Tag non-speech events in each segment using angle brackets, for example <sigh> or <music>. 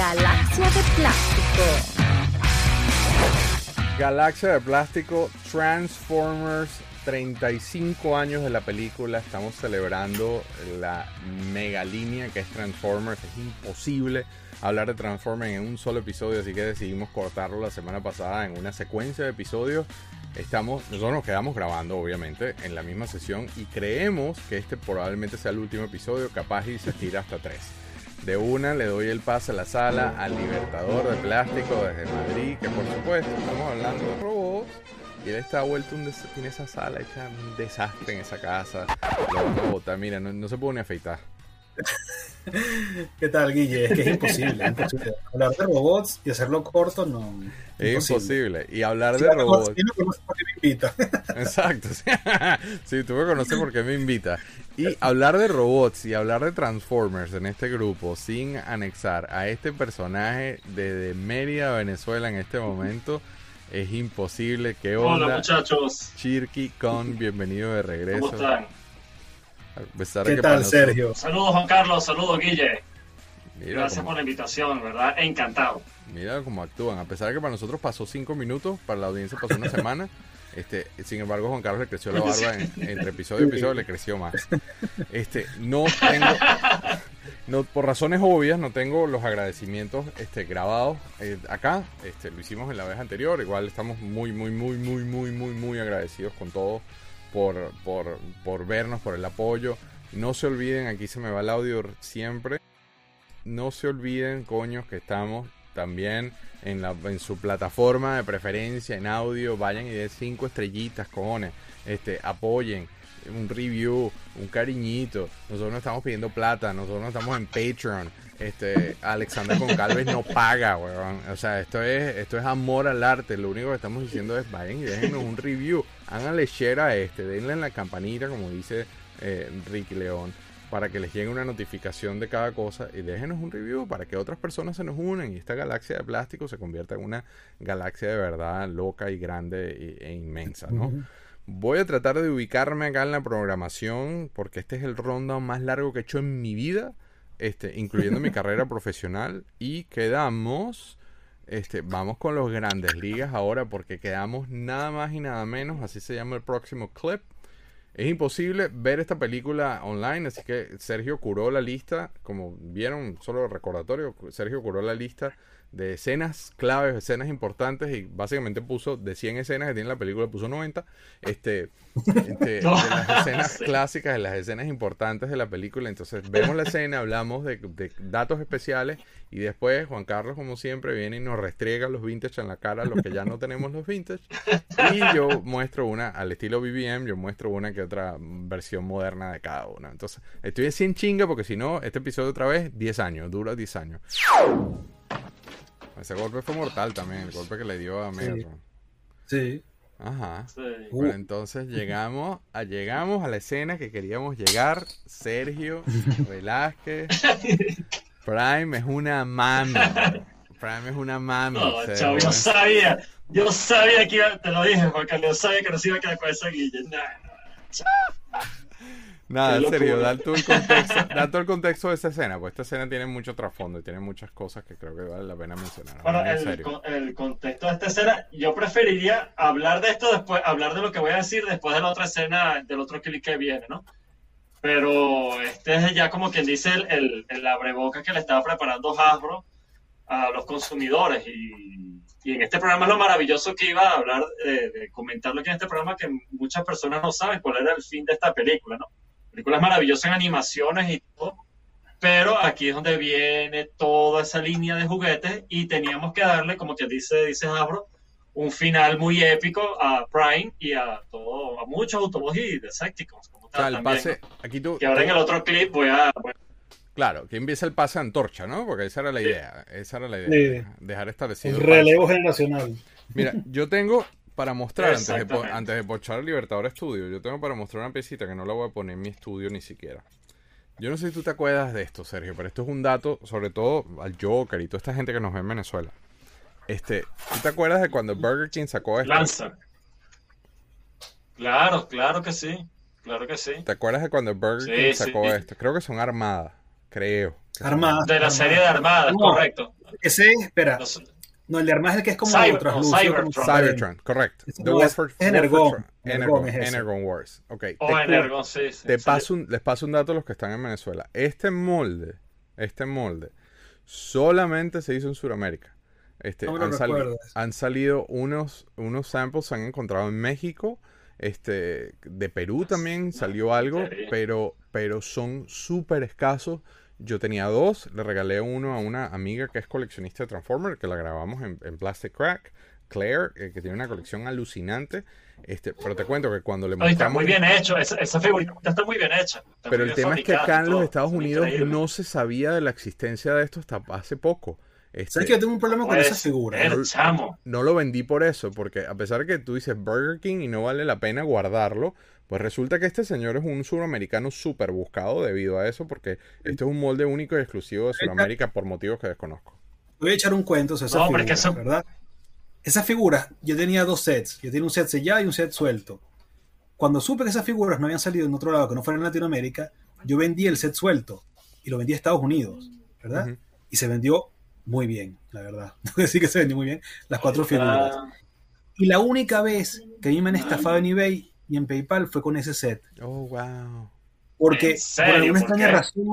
Galaxia de Plástico. Galaxia de Plástico, Transformers, 35 años de la película. Estamos celebrando la mega línea que es Transformers. Es imposible hablar de Transformers en un solo episodio, así que decidimos cortarlo la semana pasada en una secuencia de episodios. Estamos, nosotros nos quedamos grabando, obviamente, en la misma sesión y creemos que este probablemente sea el último episodio, capaz y se tira hasta tres. De una le doy el pase a la sala al Libertador de Plástico desde Madrid, que por supuesto estamos hablando de robots. Y él está vuelto un tiene esa sala hecha un desastre en esa casa. Lo vamos a botar, mira, no, no se puede ni afeitar. <laughs> ¿Qué tal, Guille? Es que es imposible, es imposible. Hablar de robots y hacerlo corto no. Es imposible. Y hablar Si de robots. si no <laughs> <laughs> me conoces, ¿por qué me invita? Exacto. sí. Sí, tú me conoces porque me invita. Y hablar de robots y hablar de Transformers en este grupo sin anexar a este personaje de, de Mérida, Venezuela en este momento es imposible. ¿Qué Hola onda? muchachos, Chirky con bienvenido de regreso. ¿cómo están? A de ¿Qué que tal, Sergio? Saludos Juan Carlos, saludos Guille. Mira Gracias cómo, por la invitación, ¿verdad? Encantado. mira cómo actúan. A pesar de que para nosotros pasó cinco minutos, para la audiencia pasó una semana. <laughs> Este, sin embargo, Juan Carlos le creció la barba en- entre episodio y episodio, le creció más. Este, no tengo, no, por razones obvias, no tengo los agradecimientos este, grabados eh, acá. Este, lo hicimos en la vez anterior. Igual estamos muy, muy, muy, muy, muy, muy, muy agradecidos con todos por, por, por vernos, por el apoyo. No se olviden, aquí se me va el audio siempre. No se olviden, coños, que estamos también en, la, en su plataforma de preferencia en audio. Vayan y den cinco estrellitas, cojones. Este, apoyen un review, un cariñito. Nosotros no estamos pidiendo plata, nosotros no estamos en Patreon. Este, Alexander Goncalves no paga, weón. O sea, esto es, esto es amor al arte. Lo único que estamos diciendo es vayan y déjenos un review. Háganle share a este, denle en la campanita, como dice eh, Ricky León, para que les llegue una notificación de cada cosa y déjenos un review para que otras personas se nos unan y esta galaxia de plástico se convierta en una galaxia de verdad loca y grande e, e inmensa, ¿no? Voy a tratar de ubicarme acá en la programación porque este es el rundown más largo que he hecho en mi vida, este, incluyendo mi <laughs> carrera profesional. Y quedamos, este, vamos con los grandes ligas ahora porque quedamos nada más y nada menos, así se llama el próximo clip. Es imposible ver esta película online, así que Sergio curó la lista, como vieron, solo recordatorio, Sergio curó la lista de escenas claves, escenas importantes y básicamente puso de 100 escenas que tiene la película, puso 90, este, este, <laughs> de las escenas <laughs> clásicas, de las escenas importantes de la película. Entonces vemos la escena, hablamos de, de datos especiales y después Juan Carlos, como siempre, viene y nos restriega los vintage en la cara, los que ya no tenemos los vintage. Y yo muestro una, al estilo BBM, yo muestro una que otra versión moderna de cada una. Entonces, estoy así en chinga porque si no, este episodio otra vez, 10 años, dura 10 años. Ese golpe fue mortal también, el golpe que le dio a Megatron. Sí. Ajá. Sí. Bueno, entonces llegamos a, llegamos a la escena que queríamos llegar. Sergio <laughs> Velázquez. Prime es una mami. Prime es una mami. No, chavo, yo sabía, yo sabía que iba, te lo dije, Juan Carlos, yo sabía que no se iba a quedar con esa Guille. Nah, nah. Nada, en serio, da todo, el contexto, da todo el contexto de esa escena, pues esta escena tiene mucho trasfondo y tiene muchas cosas que creo que vale la pena mencionar. Bueno, el, serio. con- el contexto de esta escena, yo preferiría hablar de esto después, hablar de lo que voy a decir después de la otra escena, del otro clip que viene, ¿no? Pero este es ya como quien dice el, el, el abreboca que le estaba preparando Hasbro a los consumidores. Y, y en este programa es lo maravilloso que iba a hablar, eh, de comentarlo aquí en este programa, que muchas personas no saben cuál era el fin de esta película, ¿no? La película es maravillosa en animaciones y todo, pero aquí es donde viene toda esa línea de juguetes y teníamos que darle, como que dice, dice Hasbro, un final muy épico a Prime y a todo, a muchos Autobots y Decepticons. Como O sea, tal, el también, pase, aquí tú, Que ahora en el otro clip voy a... voy- claro, que empieza el pase a antorcha, ¿no? Porque esa era la idea, esa era la Sí. idea, dejar establecido. El pase. relevo generacional. Mira, yo tengo para mostrar antes de, antes de pochar el Libertador Studio, yo tengo para mostrar una piecita que no la voy a poner en mi estudio ni siquiera. Yo no sé si tú te acuerdas de esto, Sergio, pero esto es un dato, sobre todo al Joker y toda esta gente que nos ve en Venezuela. Este, ¿tú te acuerdas de cuando Burger King sacó esto? Lanza. Claro, claro que sí. Claro que sí. ¿Te acuerdas de cuando Burger Sí, King sí. sacó esto? Creo que son armadas. Creo. Armadas. De la serie de Armadas, No. correcto. Ese, espera. Los- No, el de Armadas es el que es como Cyber- no, como Cybertron. transparente. Cybertron, correcto. The Warfare- es Energon. Energon, Energon es ese. Energon Wars. Ok. te O cu- Energon, sí. sí, Te sí. paso un- les paso un dato a los que están en Venezuela. Este molde, este molde, solamente se hizo en Sudamérica. Este, No han, sali- recuerdes. han salido unos, unos samples, se han encontrado en México. Este, de Perú también salió algo, pero, pero son súper escasos. Yo tenía dos, le regalé uno a una amiga que es coleccionista de Transformer, que la grabamos en, en Plastic Crack, Claire, eh, que tiene una colección alucinante. Este, pero te cuento que cuando le Oye, está mostramos... muy bien hecho. Esa, esa figurita está muy bien hecha. Está Pero el tema es que acá en los. Estados Unidos no se sabía de la existencia de esto hasta hace poco. Este, ¿Sabes que yo tengo un problema con esa figura? ¿no? chamo. no lo vendí por eso, porque a pesar de que tú dices Burger King y no vale la pena guardarlo, pues resulta que este señor es un suramericano súper buscado debido a eso, porque este es un molde único y exclusivo de Sudamérica por motivos que desconozco. Voy a echar un cuento sobre esa No, figura, porque eso- ¿verdad? Esa figura, yo tenía dos sets. Yo tenía un set sellado y un set suelto. Cuando supe que esas figuras no habían salido en otro lado que no fuera en Latinoamérica, yo vendí el set suelto y lo vendí a Estados Unidos, ¿verdad? Y se vendió muy bien, la verdad. Tengo que decir que se vendió muy bien las cuatro figuras. Y la única vez que a mí me han estafado en eBay y en PayPal fue con ese set. Oh, wow. Porque por alguna ¿Por extraña razón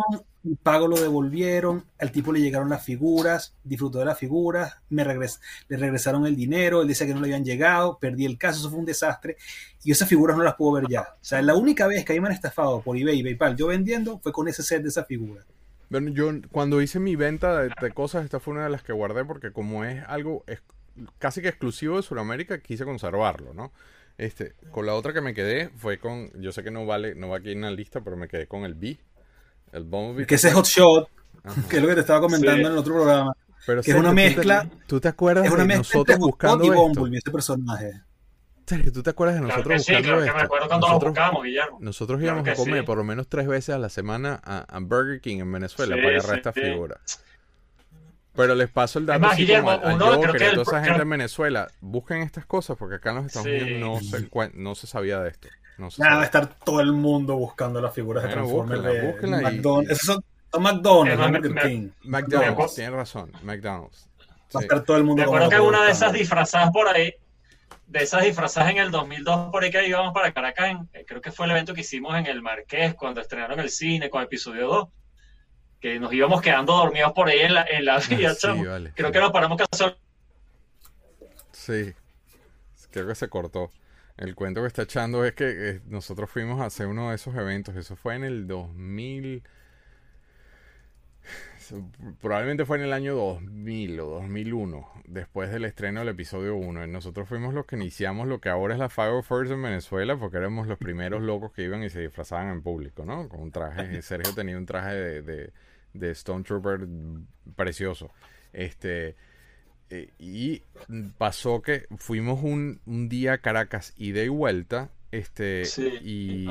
el pago lo devolvieron, al tipo le llegaron las figuras, disfrutó de las figuras, me regres le regresaron el dinero, él decía que no le habían llegado, perdí el caso, eso fue un desastre y esas figuras no las puedo ver ya. O sea, la única vez que a mí me han estafado por eBay y PayPal, yo vendiendo, fue con ese set de esa figura. Bueno, yo cuando hice mi venta de, de cosas, esta fue una de las que guardé porque como es algo es casi que exclusivo de Sudamérica, quise conservarlo, ¿no? Este, con la otra que me quedé fue con, yo sé que no vale, no va aquí en la lista, pero me quedé con el B, el Bumblebee. Que ese hot shot, Ajá. que es lo que te estaba comentando Sí. en el otro programa, Pero que es una Sergio, ¿tú te- mezcla- ¿Tú te acuerdas es una de mezcla nosotros buscando y esto? Bumblebee, ese personaje. Sergio, ¿tú te acuerdas de claro nosotros que sí, buscando claro que esto? me acuerdo cuando lo nosotros, buscamos, Guillermo. nosotros Claro íbamos que a comer sí. por lo menos tres veces a la semana a, a Burger King en Venezuela Sí, para agarrar sí, esta sí. figura. Pero les paso el dato Es más, así Guillermo, como a, a uno, Joker creo que el toda esa gente creo- en Venezuela. Busquen estas cosas porque acá en los Estados Sí. Unidos no se, no se sabía de esto. No se Nada, va sabía. a estar todo el mundo buscando las figuras de Bueno, Transformers búsquenla, de búsquenla y- McDonald's. Esos son, son McDonald's, Burger me- King. McDonald's, tienes razón, McDonald's. Va a estar todo el mundo Me acuerdo que una de esas disfrazadas por ahí, de esas disfrazadas en el 2002 por ahí que íbamos para Caracas, en- eh, creo que fue el evento que hicimos en el Marqués cuando estrenaron el cine con episodio 2, que nos íbamos quedando dormidos por ahí en la, en la <laughs> vía, sí, vale, Creo que nos paramos casual. Sí, creo que se cortó. El cuento que está echando es que eh, nosotros fuimos a hacer uno de esos eventos. Eso fue en el 2000. Probablemente fue en el año 2000 o 2001, después del estreno del episodio 1. Y nosotros fuimos los que iniciamos lo que ahora es la Fire First en Venezuela, porque éramos los primeros locos que iban y se disfrazaban en público, ¿no? Con un traje. <laughs> Sergio tenía un traje de, de, de Stone Trooper precioso. Este. Eh, y pasó que fuimos un, un día a Caracas ida y vuelta. Este, Sí. y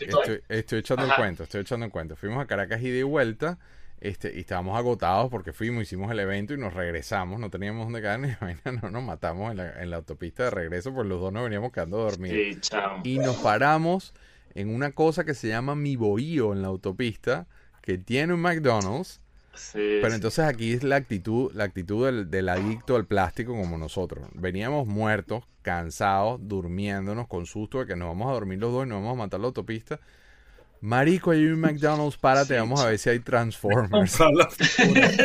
estoy. estoy, echando el Ajá. cuento, estoy echando el cuento. Fuimos a Caracas ida y vuelta. Este, y estábamos agotados porque fuimos, hicimos el evento y nos regresamos. No teníamos dónde quedar ni <laughs> vaina, no nos matamos en la, en la autopista de regreso, pues los dos nos veníamos quedando dormidos. Sí. Y nos paramos en una cosa que se llama Mi Bohío en la autopista, que tiene un McDonald's. Sí, Pero sí. entonces aquí es la actitud, la actitud del, del adicto al plástico como nosotros. Veníamos muertos, cansados, durmiéndonos, con susto de que nos vamos a dormir los dos y nos vamos a matar la autopista. Marico, hay un McDonald's, párate, Sí, vamos a ver si hay Transformers. <laughs>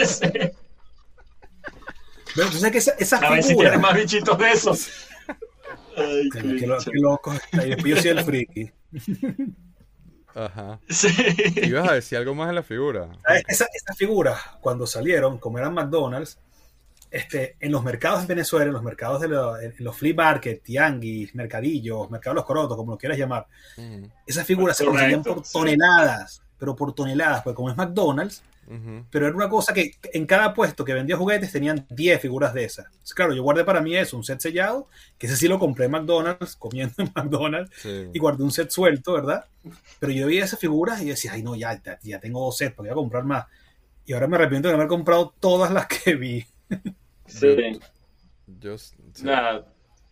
Sí. Pero tú sabes que esa, esa A ver si tienes más bichitos de esos. <laughs> Ay, Qué, loco. Y después yo soy el friki. Ajá. <laughs> Sí. Ibas a decir algo más de la figura. ¿Sabes? Esa- Esas figuras, cuando salieron, como eran McDonald's, este, en los mercados en Venezuela, en los mercados de lo- en los flea market, tianguis, mercadillos, mercados de los corotos, como lo quieras llamar, Ujú, esas figuras se Correcto, conseguían por sí. toneladas, pero por toneladas, porque como es McDonald's, pero era una cosa que en cada puesto que vendía juguetes tenían 10 figuras de esas. Entonces, claro, yo guardé para mí eso, un set sellado, que ese sí lo compré en McDonald's, <laughs> comiendo en McDonald's, Sí. y guardé un set suelto, ¿verdad? Pero yo veía esas figuras y decía, ay no, ya, ya, ya tengo dos sets, porque voy a comprar más. Y ahora me arrepiento de no haber comprado todas las que vi. Sí. Yo, sí. Nada.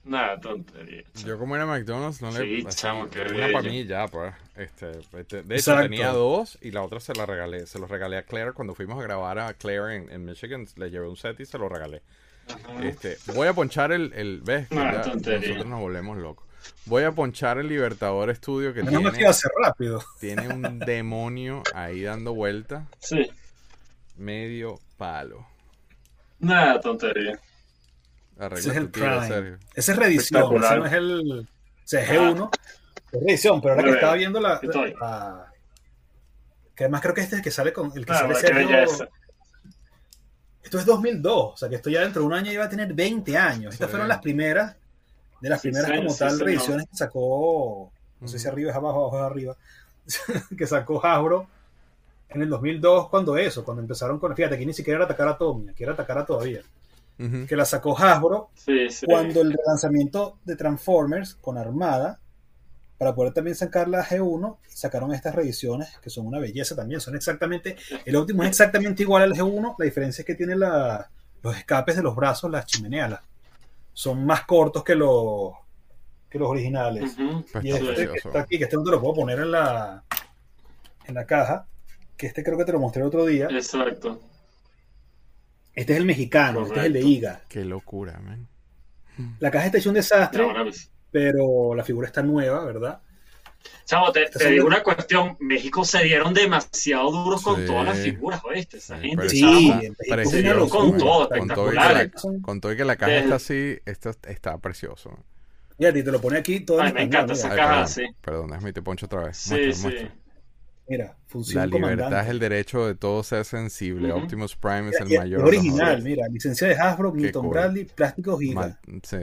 Nada, tontería. Yo como era McDonald's, no le... Sí, chamo, qué una para mí ya, pues. Este, este, de hecho, Exacto. tenía dos y la otra se la regalé. Se los regalé a Claire cuando fuimos a grabar a Claire en, en Michigan. Le llevé un set y se lo regalé. Ajá. Este, voy a ponchar el, el ¿ves? Que Nah, ya tontería. nosotros nos volvemos locos. Voy a ponchar el Libertador Studio que que tiene, iba a ser rápido. <laughs> tiene un demonio ahí dando vuelta. Sí. Medio palo. Nada, tontería. Arregla Ese es el Prime. Esa es reedición, ese no es el o sea, G1. Es reedición, pero ahora que estaba viendo la, Que además creo que este es el que sale con. El que Ah, sale Sergio-. Esto es 2002, o sea que esto ya dentro de un año iba a tener 20 años. Estas Sí. fueron las primeras, de las Sí, primeras como sí, tal reediciones que sacó, no sé si arriba es abajo, abajo es arriba, <laughs> que sacó Hasbro en el 2002, cuando eso, cuando empezaron con, fíjate, aquí ni siquiera era atacar a Tommy, aquí era atacar a todavía, Que la sacó Hasbro Sí, sí. cuando el relanzamiento de Transformers con Armada, para poder también sacar la G1, sacaron estas reediciones que son una belleza también. Son exactamente, el óptimo es exactamente igual al G1, la diferencia es que tiene la- los escapes de los brazos, las chimeneas, las- son más cortos que los, que los originales. Pues Y este que está aquí, que este no te lo puedo poner en la, en la caja, que este creo que te lo mostré el otro día. Exacto. Este es el mexicano, este es el de. IGA. Qué locura, man. La caja está hecha un desastre, No, pero la figura está nueva, ¿verdad? Chamo, te, digo una cuestión. México se dieron demasiado duros con todas las figuras, ¿oíste? Esa Sí, gente, Sí, en precioso, con todo. Con todo y que espectacular. la- Con todo y que la caja Desde- está así, esto está precioso. Mira, y te lo pone aquí todo en Ay, me español, encanta mira. esa Ay, caja, perdón, sí. perdón, déjame te poncho otra vez. Sí, Muestra, sí. muestra. Mira, función La libertad comandante. es el derecho de todo ser sensible. Optimus Prime es el mayor. es de original, horrores. mira, licencia de Hasbro, Milton cool. Bradley, plástico giga. Mal- sí,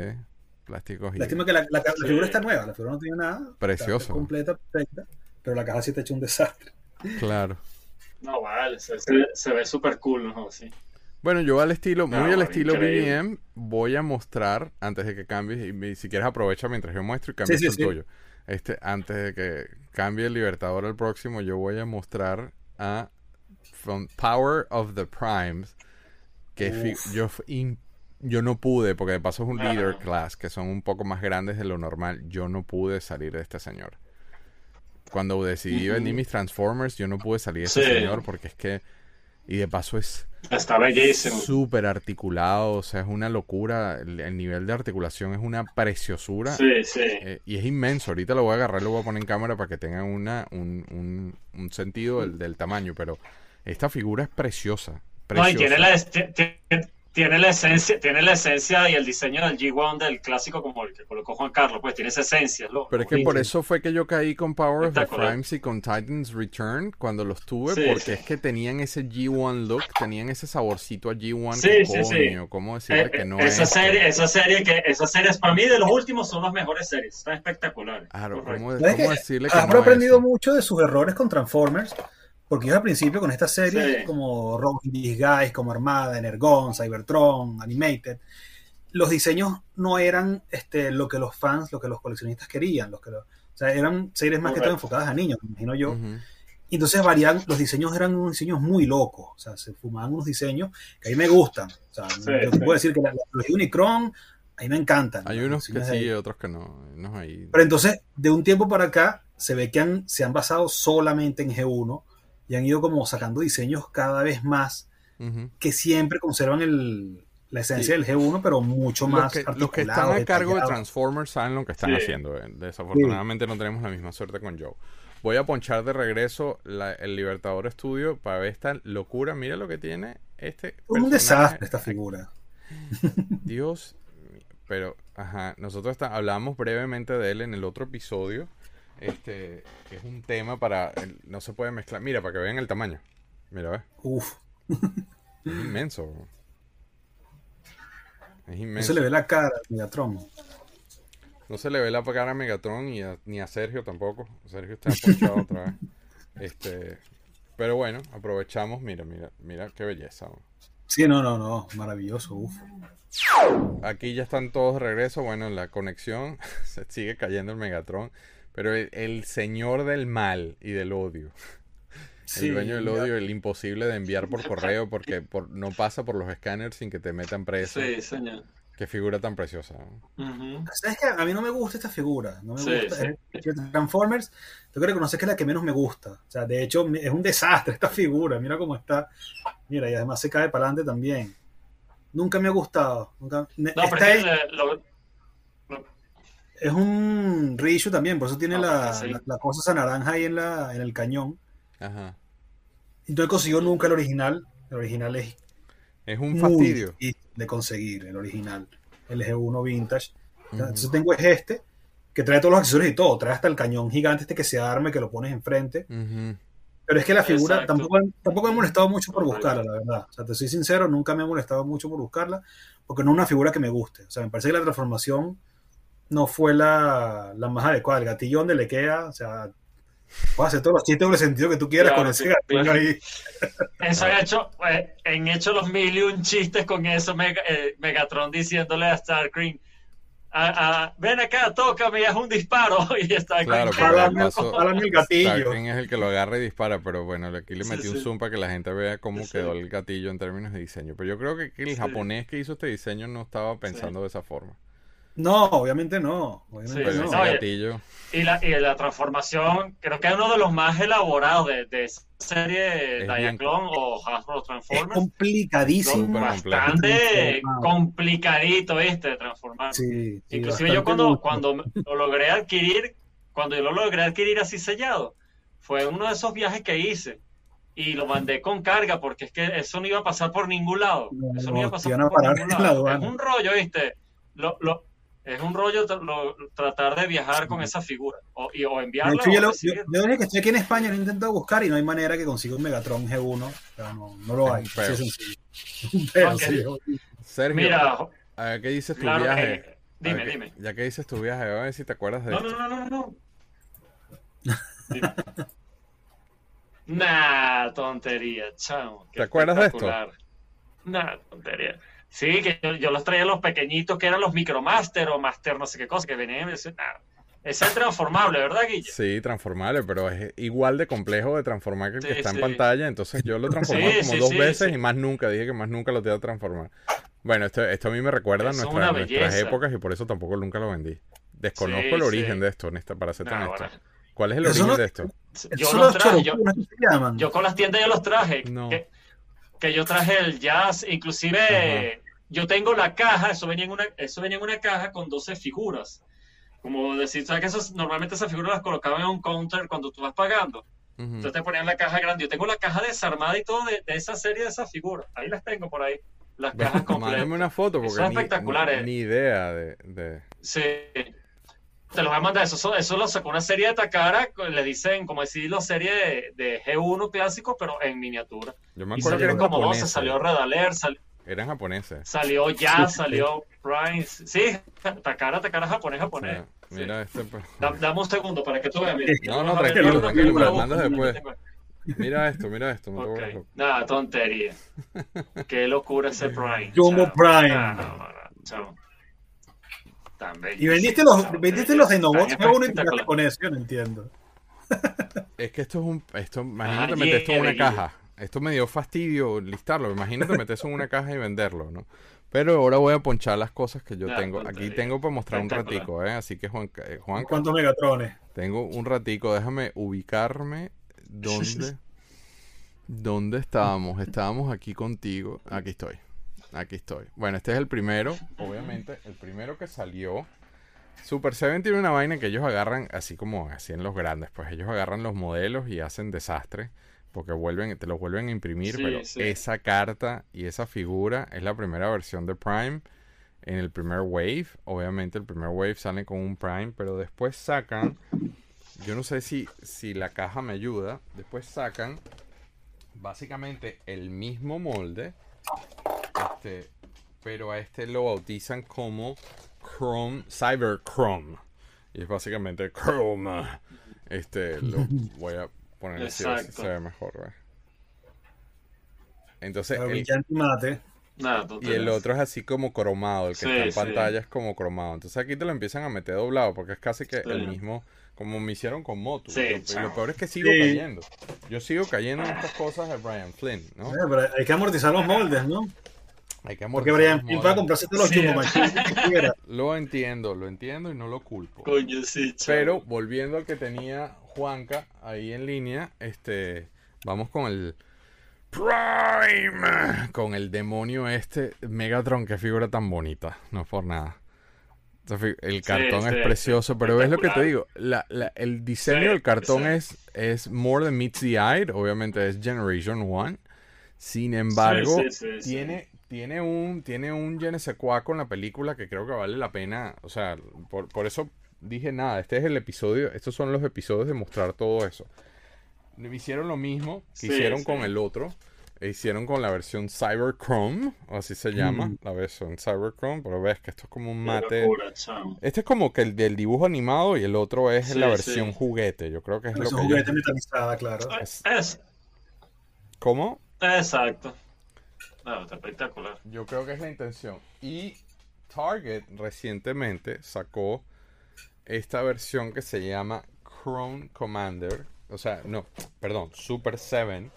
plástico Lástima que la, la- la Sí. figura está nueva, la figura no tiene nada. Precioso. Está completa, perfecta, pero la caja sí está hecha un desastre. Claro. No, vale, se, se- se ve súper cool, ¿no? Sí. Bueno, yo al estilo, No, muy al estilo increíble. BBM, voy a mostrar, antes de que cambies, y si quieres aprovecha mientras yo muestro y cambias Sí, sí, el sí. tuyo. Este, antes de que cambie el Libertador al próximo, yo voy a mostrar a From Power of the Primes, que yo, yo no pude, porque de paso es un leader class, que son un poco más grandes de lo normal, yo no pude salir de este señor. Cuando decidí Ujú. vender mis Transformers, yo no pude salir de este Sí. señor, porque es que, y de paso es Está bellísimo. súper articulado, o sea, es una locura. El, el nivel de articulación es una preciosura. Sí, sí. eh, y es inmenso. Ahorita lo voy a agarrar y lo voy a poner en cámara para que tengan una, un, un- un sentido del, del tamaño. Pero esta figura es preciosa. No, y preciosa. tiene la, tiene la esencia, tiene la esencia y el diseño del G1 del clásico como el que colocó Juan Carlos, pues tiene esa esencia, ¿no? Pero es que por eso fue que yo caí con Power of the. Primes y con Titans Return cuando los tuve, Sí, porque sí. es que tenían ese G1 look, tenían ese saborcito a G1 Sí, que sí, sí. coño, ¿cómo decirle Eh, que no esa es? serie, esa serie que, esas series para mí de los últimos son las mejores series, están espectaculares. Claro, Correcto. ¿cómo, decirle que Hasbro no ha aprendido mucho de sus errores con Transformers, porque ellos al principio con estas series Sí. como Rogue in Disguise, como Armada, Energon, Cybertron, Animated, los diseños no eran este, lo que los fans, lo que los coleccionistas querían, los que lo- o sea, eran series más que todo Correcto. enfocadas a niños, me imagino yo. Ujú. Y entonces varían, los diseños eran unos diseños muy locos, o sea, se fumaban unos diseños que a mí me gustan. O sea, Sí, yo te sí. puedo decir que la- los Unicron a mí me encantan. Hay unos que sí ahí. otros que no. unos ahí. Pero entonces, de un tiempo para acá, se ve que han, se han basado solamente en G1 y han ido como sacando diseños cada vez más que siempre conservan el, la esencia Sí. del G1, pero mucho Los más que, los que articulados, están a cargo de. Transformers saben lo que están Sí. haciendo. eh. Desafortunadamente no tenemos la misma suerte con Joe. Voy a ponchar de regreso la- el Libertador Studio para ver esta locura. Mira lo que tiene este. Un personaje desastre esta figura. <laughs> Dios. Pero, ajá, nosotros está- hablamos brevemente de él en el otro episodio. Este, es un tema para. el- no se puede mezclar. Mira, para que vean el tamaño. Mira, ve. Uf, Es inmenso. Es no inmenso. se le ve la cara a Megatron. No se le ve la cara a Megatron ni a, ni a Sergio tampoco. Sergio está ponchado otra vez. Este, pero bueno, aprovechamos. Mira, mira, mira qué belleza. ¿no? Sí, no, no, no, maravilloso, uf. Aquí ya están todos de regreso. Bueno, la conexión <laughs> se sigue cayendo el Megatron. Pero el, el señor del mal y del odio. Sí, el dueño del ya- odio, el imposible de enviar por correo porque por, no pasa por los escáneres sin que te metan preso. Sí, señor. Qué figura tan preciosa. ¿Sabes qué? A mí no me gusta esta figura. No me Sí, gusta. sí. Que Transformers, tengo que reconocer que es la que menos me gusta. O sea, de hecho, es un desastre esta figura. Mira cómo está. Mira, y además se cae para adelante también. Nunca me ha gustado. Nunca... No, pero que lo- es un reissue también, por eso tiene No, la, sí. la, la cosa esa naranja ahí en, la, en el cañón. Ajá. Y no he conseguido nunca el original. El original es Es un muy fastidio. difícil de conseguir, el original. El G1 Vintage. Entonces tengo es este, que trae todos los accesorios y todo. Trae hasta el cañón gigante este que se arme, que lo pones enfrente. Ujú. Pero es que la figura Exacto. tampoco, tampoco me ha molestado mucho por buscarla, la verdad. O sea, te soy sincero, nunca me ha molestado mucho por buscarla, porque no es una figura que me guste. O sea, me parece que la transformación no fue la, la más adecuada. El gatillo donde le queda, o sea, puedes hacer todos los chistes doble sentido que tú quieras Claro, con ese gatillo claro. ahí. Eso han hecho, eh, han hecho los mil y un chistes con eso, Mega- eh, Megatron diciéndole a Starcream, "Ah, ah, ven acá, tócame, haz un disparo. <laughs> Y está Claro, el gatillo. Es el que lo agarra y dispara, pero bueno, aquí le Sí, metí un sí. zoom para que la gente vea cómo Sí. quedó el gatillo en términos de diseño. Pero yo creo que, el Sí. japonés que hizo este diseño no estaba pensando de esa forma. No, obviamente no. Obviamente Sí, Pero no. ese no, y- la, y la transformación, creo que es uno de los más elaborados de, de esa serie Es Diaclone o Hasbro Es Transformers. complicadísimo. Súper bastante complicadito. De transformar. Sí, sí, Inclusive yo cuando, mucho. cuando lo logré adquirir, cuando yo lo logré adquirir así sellado, fue uno de esos viajes que hice y lo mandé con carga porque es que eso no iba a pasar por ningún lado. No, Eso no iba a pasar a por ningún lado. Es un rollo, ¿viste? Lo, lo- es un rollo tra- lo- tratar de viajar con esa figura o, y, o De enviarla hecho, yo, lo, yo, recibirla. yo desde que estoy aquí en España lo he intentado buscar y no hay manera que consiga un Megatron G1. O sea, no, no lo hay. Es un Así peo. de sencillo. <laughs> Un peo, Ok. sí. Sergio, Mira, a ver, ¿qué dices tu claro, viaje? eh, dime, ver, dime. Ya que dices tu viaje, a ver si te acuerdas de No, esto. no, no, no, no. <laughs> Dime. Nah, tontería, chamo. ¿Te acuerdas de esto? Nah, tontería. Sí, que yo, yo los traía los pequeñitos que eran los Micromaster o Master no sé qué cosa que venían. Ese, nah, ese es transformable, ¿verdad, Guille? Sí, transformable, pero es igual de complejo de transformar que el que Sí, está en pantalla. Entonces yo lo <laughs> transformé Sí, como sí, dos sí, veces sí. y más nunca. Dije que más nunca lo te iba a transformar. Bueno, esto, esto a mí me recuerda a nuestra- nuestras épocas y por eso tampoco nunca lo vendí. Desconozco Sí, el origen sí. de esto, honesta, para ser Nah, honesto. bueno. ¿Cuál es el origen no- de esto? Yo los traje, yo, yo con las tiendas yo los traje. No. Que, que yo traje el jazz, inclusive yo tengo la caja, eso venía en una, eso venía en una caja con 12 figuras. Como decir, ¿sabes que esas, normalmente esas figuras las colocaban en un counter cuando tú vas pagando? Entonces te ponían la caja grande. Yo tengo la caja desarmada y todo de, de esa serie de esas figuras. Ahí las tengo por ahí. Las cajas <laughs> completas. Mándame una foto porque Son ni, espectaculares. ni idea de, de- Sí. Te lo voy a mandar. Eso, eso, lo sacó una serie de Takara. Le dicen, como decirlo, serie de, de G1 clásico, pero en miniatura. Yo me Y acuerdo que salió eran como 12, japoneses. salió Red Alert, sal- Eran japoneses. salió Jazz, salió Prime. Sí, Takara, Takara japonés, O japonés. sea, mira este, pues, Da- dame un segundo para que tú veas. No, no, tranquilo, tranquilo, me lo mandas después. mira esto, mira esto. Ok. Nada, tontería. <laughs> Qué locura ese Prime. Jumbo chao. Prime. Ah, no, no, no, chao. Tan bello. Y vendiste los, vendiste los Dinobots Tan G1 y te espectacular. quedaste con eso, yo no entiendo. Es que esto es un. Esto, imagínate Ajá, meter esto en una caja. Esto me dio fastidio listarlo. Imagínate meter eso en una caja y venderlo, ¿no? Pero ahora voy a ponchar las cosas que yo Ya, tengo. Aquí tengo para mostrar un ratico, ¿eh? Así que Juan, eh, Juan ¿Cuántos Megatrones? tengo un ratico. Déjame ubicarme. <laughs> ¿Dónde? ¿Dónde estábamos? Estábamos aquí contigo. Aquí estoy. Aquí estoy. Bueno, este es el primero. Obviamente, el primero que salió. Super Seven tiene una vaina que ellos agarran, así como así en los grandes, pues ellos agarran los modelos y hacen desastre, porque vuelven, te los vuelven a imprimir, Sí, pero sí. esa carta y esa figura es la primera versión de Prime en el primer wave. Obviamente el primer wave sale con un Prime, pero después sacan, yo no sé si, si la caja me ayuda, después sacan básicamente el mismo molde, este, pero a este lo bautizan como Chrome, Cyber Chrome. Y es básicamente Chrome. Este, lo <laughs> voy a poner así, a ver si Exacto. se ve mejor. Entonces, Pero el- brillante mate. Nada, y el otro es así como cromado, el que Sí, está en sí. pantalla es como cromado. Entonces aquí te lo empiezan a meter doblado porque es casi que Sí. el mismo, como me hicieron con Motu. Sí, Y lo- peor es que sigo Sí. cayendo. Yo sigo cayendo en estas cosas de Brian Flynn, ¿no? Pero hay que amortizar los moldes, ¿no? Hay que Porque Brian Pil va a comprarse todos los Sí. <laughs> Lo entiendo, lo entiendo y no lo culpo. Coño, sí, chavo. Pero volviendo al que tenía Juanca ahí en línea, este, vamos con el Prime, con el demonio este Megatron, qué figura tan bonita, no es por nada. El cartón sí, es precioso, pero ves lo que te digo, la- la- el diseño Sí, del cartón sí. es, es more than meets the eye, obviamente es Generation 1. Sin embargo, sí, sí, sí. tiene, tiene un, tiene un je ne sais quoi con la película que creo que vale la pena. O sea, por, por eso dije nada, este es el episodio, estos son los episodios de mostrar todo eso. Hicieron lo mismo que Sí, hicieron sí. con el otro. e Hicieron con la versión Cyberchrome, o así se llama, Mm. la versión Cyberchrome, pero ves que esto es como un mate. locura. Este es como que el del dibujo animado y el otro es Sí, la sí. versión juguete. Yo creo que es lo Es que juguete metalizada, claro. Es, ¿Cómo? exacto. No, está espectacular. Yo creo que es la intención. Y Target recientemente sacó esta versión que se llama Chrome Commander. O sea, no, perdón, Super 7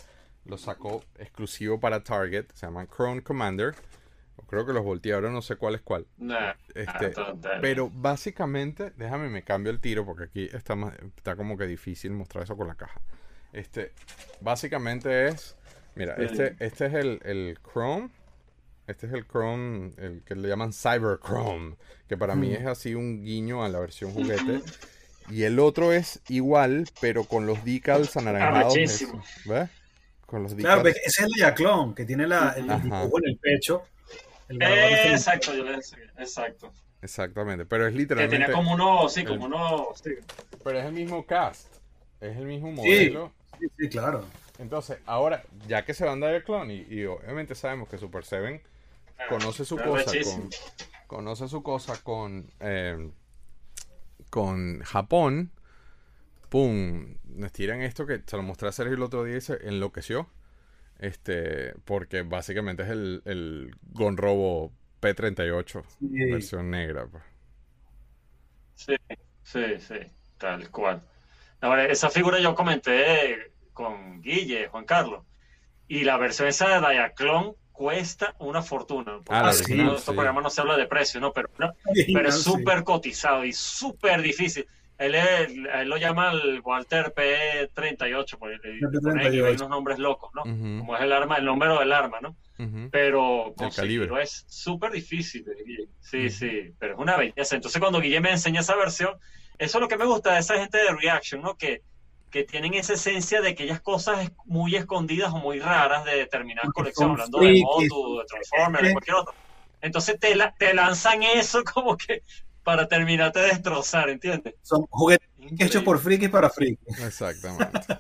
lo sacó exclusivo para Target. Se llama Chrome Commander. Creo que los voltearon, no sé cuál es cuál. Nah, Este. Pero básicamente, déjame me cambio el tiro porque aquí está más, está como que difícil mostrar eso con la caja. Este, básicamente es, mira, este, este es el, el Chrome, este es el Chrome, el que le llaman Cyber Chrome, que para mí es así un guiño a la versión <laughs> juguete. Y el otro es igual, pero con los decals anaranjados. Arrechísimo. esos, ¿Ves? Con los Claro, decals. ves, ese es el Diaclón, que tiene la, el dibujo en el pecho. El el- Exacto, yo le decía, exacto. Exactamente, pero es Que literalmente. tenía como uno, sí, el- como uno, sí. Pero es el mismo cast. Es el mismo modelo. Sí, sí, claro. Entonces, ahora, ya que se van a dar el clon, y, y obviamente sabemos que Super Seven conoce su cosa con, conoce su cosa con eh, con Japón pum nos tiran esto que se lo mostré a Sergio el otro día y se enloqueció este porque básicamente es el, el Gonrobo P38 Sí. versión negra pues. Sí, sí, sí, tal cual. Ahora, esa figura yo comenté con Guille, Juan Carlos, y la versión esa de Diaclon cuesta una fortuna. Porque Ah, la en original, este sí. programa no se habla de precio, ¿no? Pero, no, <laughs> pero es sí. súper cotizado y súper difícil. Él, es- él lo llama el Walter P38, porque le P38. unos nombres locos, ¿no? Ujú, Como es el arma, el número del arma, ¿no? ujú. pero calibre. conseguirlo es súper difícil. Sí, Ujú. sí, pero es una belleza. Entonces, cuando Guille me enseña esa versión, eso es lo que me gusta de esa gente de Reaction, ¿no? Que, que tienen esa esencia de aquellas cosas muy escondidas o muy raras de determinadas colecciones, hablando de. Motu, de Transformers, de Eh. cualquier otro. Entonces, te, la- te lanzan eso <laughs> como que para terminarte de destrozar, ¿entiendes? Son juguetes Increíble. hechos por frikis para frikis. exactamente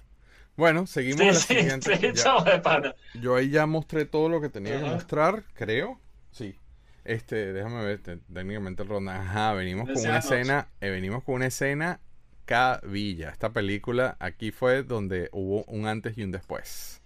bueno seguimos a Sí, la sí, siguiente sí, Ya- pana. Yo ahí ya mostré todo lo que tenía que mostrar, creo. Sí. Este, déjame ver, te- técnicamente el ronda. Ajá, venimos con una escena, eh, venimos con una escena cabilla. Esta película aquí fue donde hubo un antes y un después.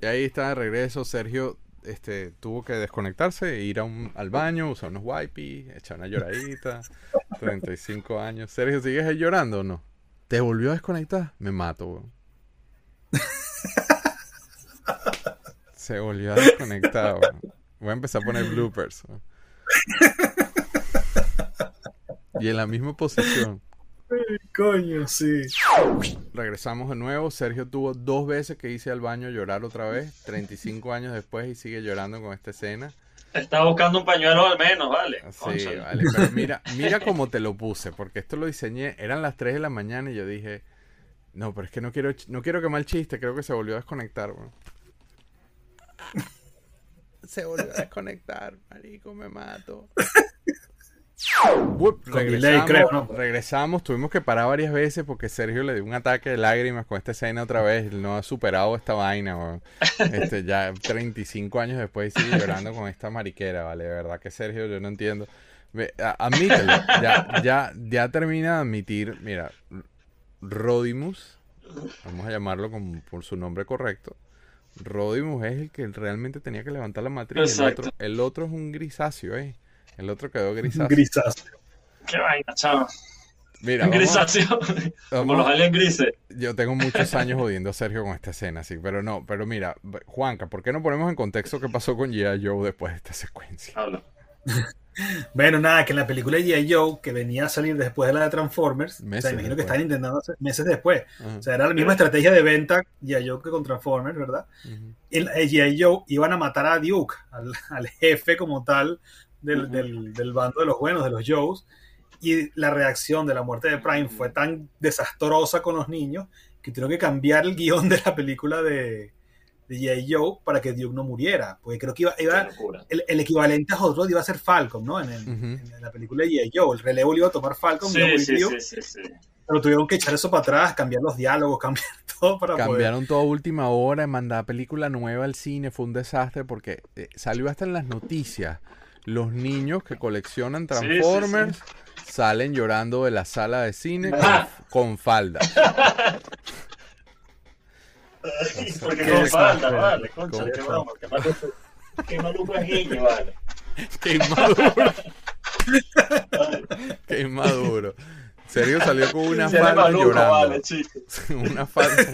Y ahí está de regreso, Sergio este, tuvo que desconectarse, e ir a un- al baño, usar unos wipes, echar una lloradita. <laughs> 35 años. Sergio, ¿sigues ahí llorando o no? ¿Te volvió a desconectar? Me mato, weón. <laughs> Se volvió a desconectar, weón. Voy a empezar a poner bloopers. weón. <laughs> Y en la misma posición. Coño, sí. Regresamos de nuevo. Sergio tuvo dos veces que hice al baño a llorar otra vez. 35 años después y sigue llorando con esta escena. Estaba buscando un pañuelo al menos, ¿vale? Sí, vale. Pero mira, mira cómo te lo puse, porque esto lo diseñé. Eran las 3 de la mañana y yo dije, no, pero es que no quiero, no quiero quemar el chiste. Creo que se volvió a desconectar, weón. <laughs> Se volvió a desconectar, marico, me mato. Con regresamos, creo, ¿no? regresamos, tuvimos que parar varias veces porque Sergio le dio un ataque de lágrimas con esta escena otra vez. No ha superado esta vaina. <laughs> Este, ya 35 años después sigue llorando con esta mariquera, ¿vale? De verdad que Sergio, yo no entiendo. Admítelo, ya, ya, ya termina de admitir, mira, Rodimus, vamos a llamarlo como por su nombre correcto. Rodimus es el que realmente tenía que levantar la matriz. El otro, el otro es un grisáceo, ¿eh? El otro quedó grisáceo. Grisáceo. Qué vaina, chavo. Mira, vamos- Grisáceo. Como los vamos- aliens grises. yo tengo muchos años jodiendo a Sergio con esta escena, sí, pero no, pero mira, Juanca, ¿por qué no ponemos en contexto qué pasó con G.I. Joe después de esta secuencia? Habla. <laughs> Bueno, nada, que en la película de G.I. Joe, que venía a salir después de la de Transformers, o Meses sea, imagino que están intentando hacer meses después. O sea, era la misma estrategia de venta G.I. Joe que con Transformers, ¿verdad? En la de G.I. Joe iban a matar a Duke, al, al jefe como tal del, del- del bando de los buenos, de los Joes. Y la reacción de la muerte de Prime fue tan desastrosa con los niños que tuvieron que cambiar el guion de la película de, de G.I. Joe para que Duke no muriera. Porque creo que iba, iba- el, el equivalente a Hot Rod iba a ser Falcon, ¿no? En, el- en la película de G.I. Joe. El relevo lo iba a tomar Falcon, Sí, sí, Duke, sí, sí, sí. pero tuvieron que echar eso para atrás, cambiar los diálogos, <laughs> cambiar todo para poder. Cambiaron todo a última hora, mandar película nueva al cine, fue un desastre porque eh, salió hasta en las noticias. Los niños que coleccionan Sí, sí, Transformers salen llorando de la sala de cine <laughs> con, con falda. Porque con falda, vale, concha, Qué vamos, qué maluco, qué maluco es Guille, vale. <laughs> ¡Qué inmaduro! <laughs> ¡Qué inmaduro! Sergio salió con una falda maluco, llorando. vale, chico. una falda.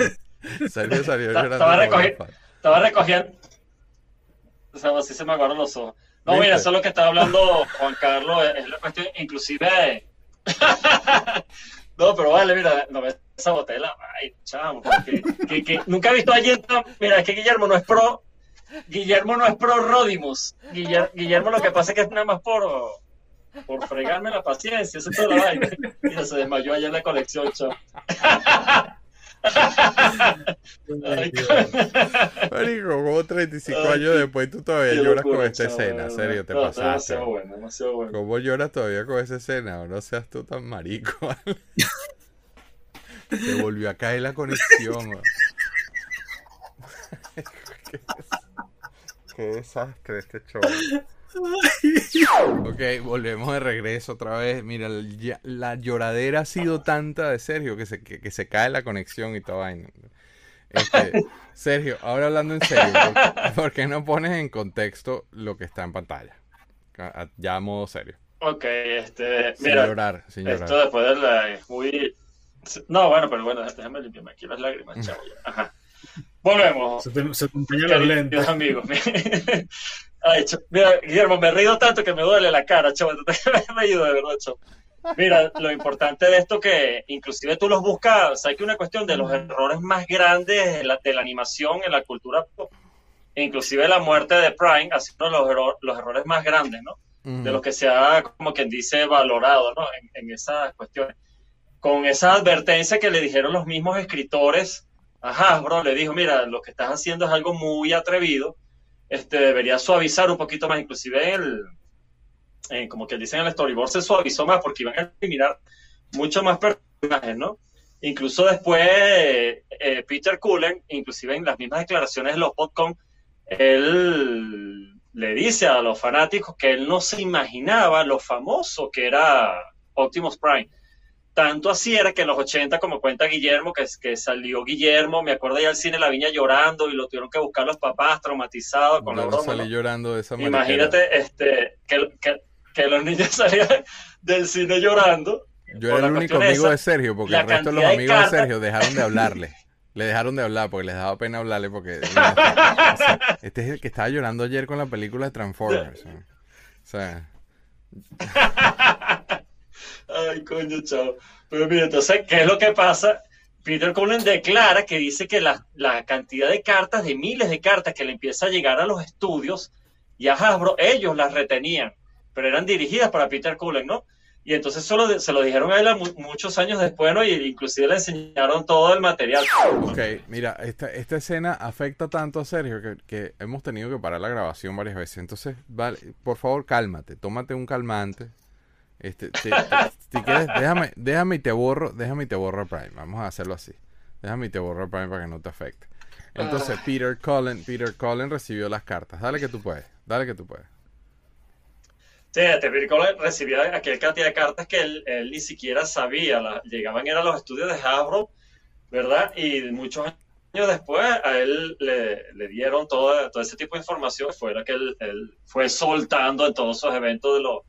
Sergio salió llorando. estaba recogiendo-. Estaba recogiendo. O sea, así se me aguaron los ojos. No, mira, eso es lo que estaba hablando Juan Carlos, es, la cuestión, inclusive. <laughs> no, pero vale, mira, no me saboteé la vaina, chamo, porque que, que nunca he visto a alguien tan- Mira, es que Guillermo no es pro. Guillermo no es pro Rodimus. Guiller- Guillermo lo que pasa es que es nada más por. Por fregarme la paciencia, eso es toda la vaina. Mira, se desmayó allá en la colección, chamo. <laughs> <laughs> Marico, como 35 Ay, años después tú todavía lloras locura, con esta escena. de Serio, te. No, pasaste. Demasiado bueno, demasiado bueno. ¿Cómo lloras todavía con esa escena? No seas tú tan marico. <laughs> Te volvió a caer la conexión. <laughs> qué, qué desastre este show. Ok, volvemos de regreso otra vez. Mira, el ya- la lloradera ha sido tanta de Sergio que se, que, que se cae la conexión y toda vaina. Este, <laughs> Sergio, ahora hablando en serio, ¿por, por qué no pones en contexto lo que está en pantalla? A- Ya a modo serio. Ok, este, Sin mira, llorar, sin llorar. esto después de la es muy... No, bueno, pero bueno, déjame limpiarme aquí las lágrimas, chavo. ya. Ajá. Volvemos, Se, te- se acompañan los lentes. queridos amigos. <laughs> Ay, mira, Guillermo, me he reído tanto que me duele la cara, chavo. Me <laughs> he reído de verdad, chavo. Mira, lo importante de esto que inclusive tú los buscas, o sea, que una cuestión de los errores más grandes de la, de la animación en la cultura pop, inclusive la muerte de Prime, haciendo los, error- los errores más grandes, ¿no? De lo que se ha, como quien dice, valorado ¿no? en, en esas cuestiones. Con esa advertencia que le dijeron los mismos escritores, ajá, bro, le dijo, mira, lo que estás haciendo es algo muy atrevido, este, debería suavizar un poquito más, inclusive el, en, como que dicen en el storyboard se suavizó más porque iban a eliminar mucho más personajes, ¿no? Incluso después eh, eh, Peter Cullen, inclusive en las mismas declaraciones de los podcast, él le dice a los fanáticos que él no se imaginaba lo famoso que era Optimus Prime. Tanto así era que en los 80, como cuenta Guillermo, que, que salió Guillermo, me acuerdo ya al cine La Viña llorando y lo tuvieron que buscar los papás traumatizados con Yo la no broma. salí ¿no? llorando de esa manera. Imagínate este, que, que, que los niños <laughs> salían del cine llorando. Yo era el único amigo esa, de Sergio, porque el resto de los de amigos de cartas- Sergio dejaron de hablarle. <laughs> Le dejaron de hablar porque les daba pena hablarle porque... <laughs> este, sea, este es el que estaba llorando ayer con la película de Transformers. ¿no? O sea, Ay, coño, chao. Pero mira, entonces, ¿qué es lo que pasa? Peter Cullen declara que dice que la, la cantidad de cartas, de miles de cartas que le empieza a llegar a los estudios y a Hasbro, ellos las retenían, pero eran dirigidas para Peter Cullen, ¿no? Y entonces solo se lo dijeron a él a mu- muchos años después, ¿no? Y inclusive le enseñaron todo el material. ok, mira, esta, esta escena afecta tanto a Sergio que, que hemos tenido que parar la grabación varias veces. Entonces, vale, por favor, cálmate, tómate un calmante. Este, te- te- <laughs> si quieres, déjame, déjame y te borro, déjame y te borro Prime. Vamos a hacerlo así. Déjame y te borro Prime para que no te afecte. Entonces, Peter Cullen, Peter Cullen recibió las cartas. Dale que tú puedes, dale que tú puedes. Sí, este Peter Cullen recibió aquel cantidad de cartas que él, él ni siquiera sabía. la- llegaban eran los estudios de Hasbro, ¿verdad? Y muchos años después a él le, le dieron todo, todo ese tipo de información, fue la que él, él fue soltando en todos esos eventos de los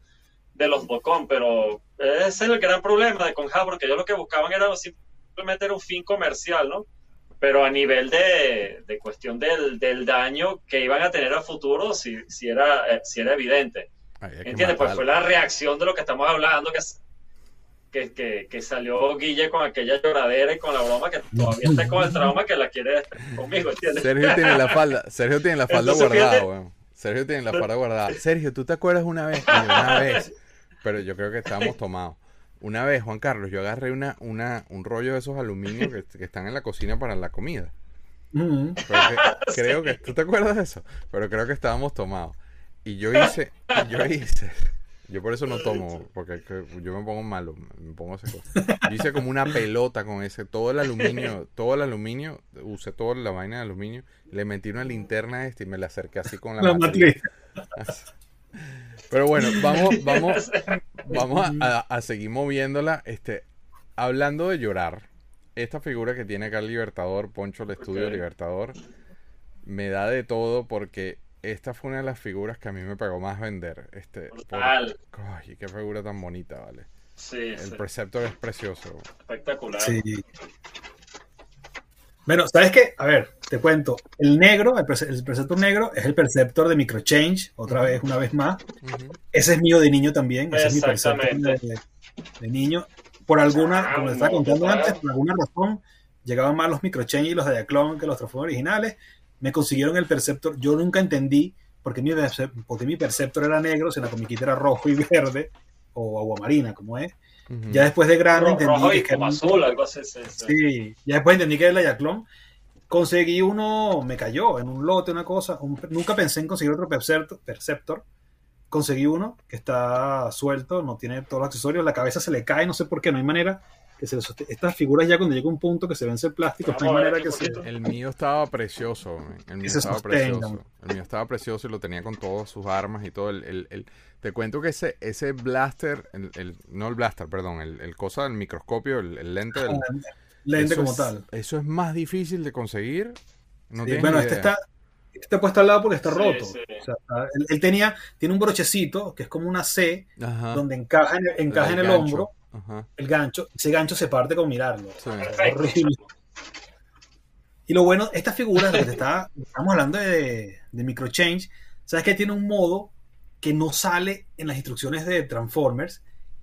de los Bocón, pero ese es el gran problema de Conja, porque ellos lo que buscaban era simplemente era un fin comercial, ¿no? Pero a nivel de, de cuestión del, del, daño que iban a tener a futuro, si, si, era, eh, si era evidente. ¿Entiendes? Pues fue la reacción de lo que estamos hablando, que, que, que, salió Guille con aquella lloradera y con la broma, que todavía está con el trauma que la quiere conmigo, ¿entiendes? Sergio tiene la falda, Sergio tiene la falda guardada, weón. Sergio tiene la falda guardada. Sergio, ¿tú te acuerdas una vez? Una vez, pero yo creo que estábamos tomados. Una vez, Juan Carlos, yo agarré una, una, un rollo de esos aluminios que, que están en la cocina para la comida. Mm. <laughs> creo que, ¿tú te acuerdas de eso? Pero creo que estábamos tomados. Y yo hice, yo hice, yo por eso no tomo, porque yo me pongo malo, me pongo ese cosa. Yo hice como una pelota con ese, todo el aluminio, todo el aluminio, usé toda la vaina de aluminio, le metí una linterna a este y me la acerqué así con la, la matriz. Pero bueno, vamos, <laughs> vamos, <laughs> vamos a, seguir moviéndola. Este, hablando de llorar, esta figura que tiene acá el Libertador, Poncho el Estudio Libertador, me da de todo porque esta fue una de las figuras que a mí me pagó más vender. Este, Ay, qué figura tan bonita, vale. Sí, el Preceptor es precioso. Espectacular. Sí. Bueno, ¿sabes qué? A ver, te cuento. El negro, el, Preceptor negro, es el Perceptor de Microchange, otra vez, una vez más. Ese es mío de niño también. Ese es mi Perceptor de, niño. Por alguna, como les estaba contando antes, por alguna razón, llegaban más los Microchange y los Diaclone que los trofeos originales me consiguieron el Perceptor. Yo nunca entendí porque mi, porque mi Perceptor era negro, si la comiquita era rojo y <laughs> verde, o agua marina, como es. Ya después de grande entendí que era azul, algo así, sí, ya después entendí que era el Yaclón. Conseguí uno, me cayó en un lote, una cosa. nunca pensé en conseguir otro Perceptor, Perceptor. Conseguí uno que está suelto, no tiene todos los accesorios, la cabeza se le cae, no sé por qué, no hay manera estas figuras ya cuando llega un punto que se vence el plástico, El mío estaba precioso, el mío estaba precioso. El mío estaba precioso y lo tenía con todas sus armas y todo. El, Te cuento que ese, ese blaster, el, no el blaster, perdón, el, cosa del microscopio, el, lente del... Lente como tal. Eso es más difícil de conseguir. bueno, este está, este está puesto al lado porque está roto. él, tenía, tiene un brochecito que es como una C, donde encaja encaja en el hombro el gancho, ese gancho se parte con mirarlo. Y lo bueno, esta figura, que está, <laughs> estamos hablando de, de microchange, sabes que tiene un modo que no sale en las instrucciones de Transformers,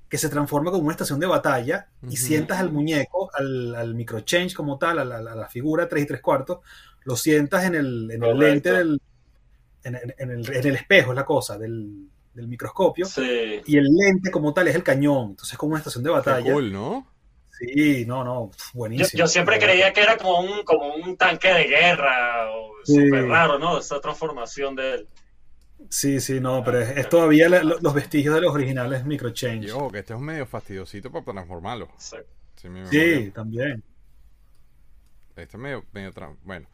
que se transforma como una estación de batalla y sientas al muñeco, al, al microchange como tal, a la, figura 3 y 3 cuartos, lo sientas en el, en el lente del. En, en, el, en, el, espejo, es la cosa, del, del microscopio. Y el lente como tal es el cañón. Entonces es como una estación de batalla. cool, ¿no? Sí, no, no, buenísimo. Yo, siempre creía que era como un, como un tanque de guerra, o súper raro, ¿no? Esa transformación de él. Sí, sí, no, pero es, todavía los vestigios de los originales Microchange. Yo, que este es medio fastidiosito para transformarlo. Sí, sí también. Este es medio, medio... Bueno,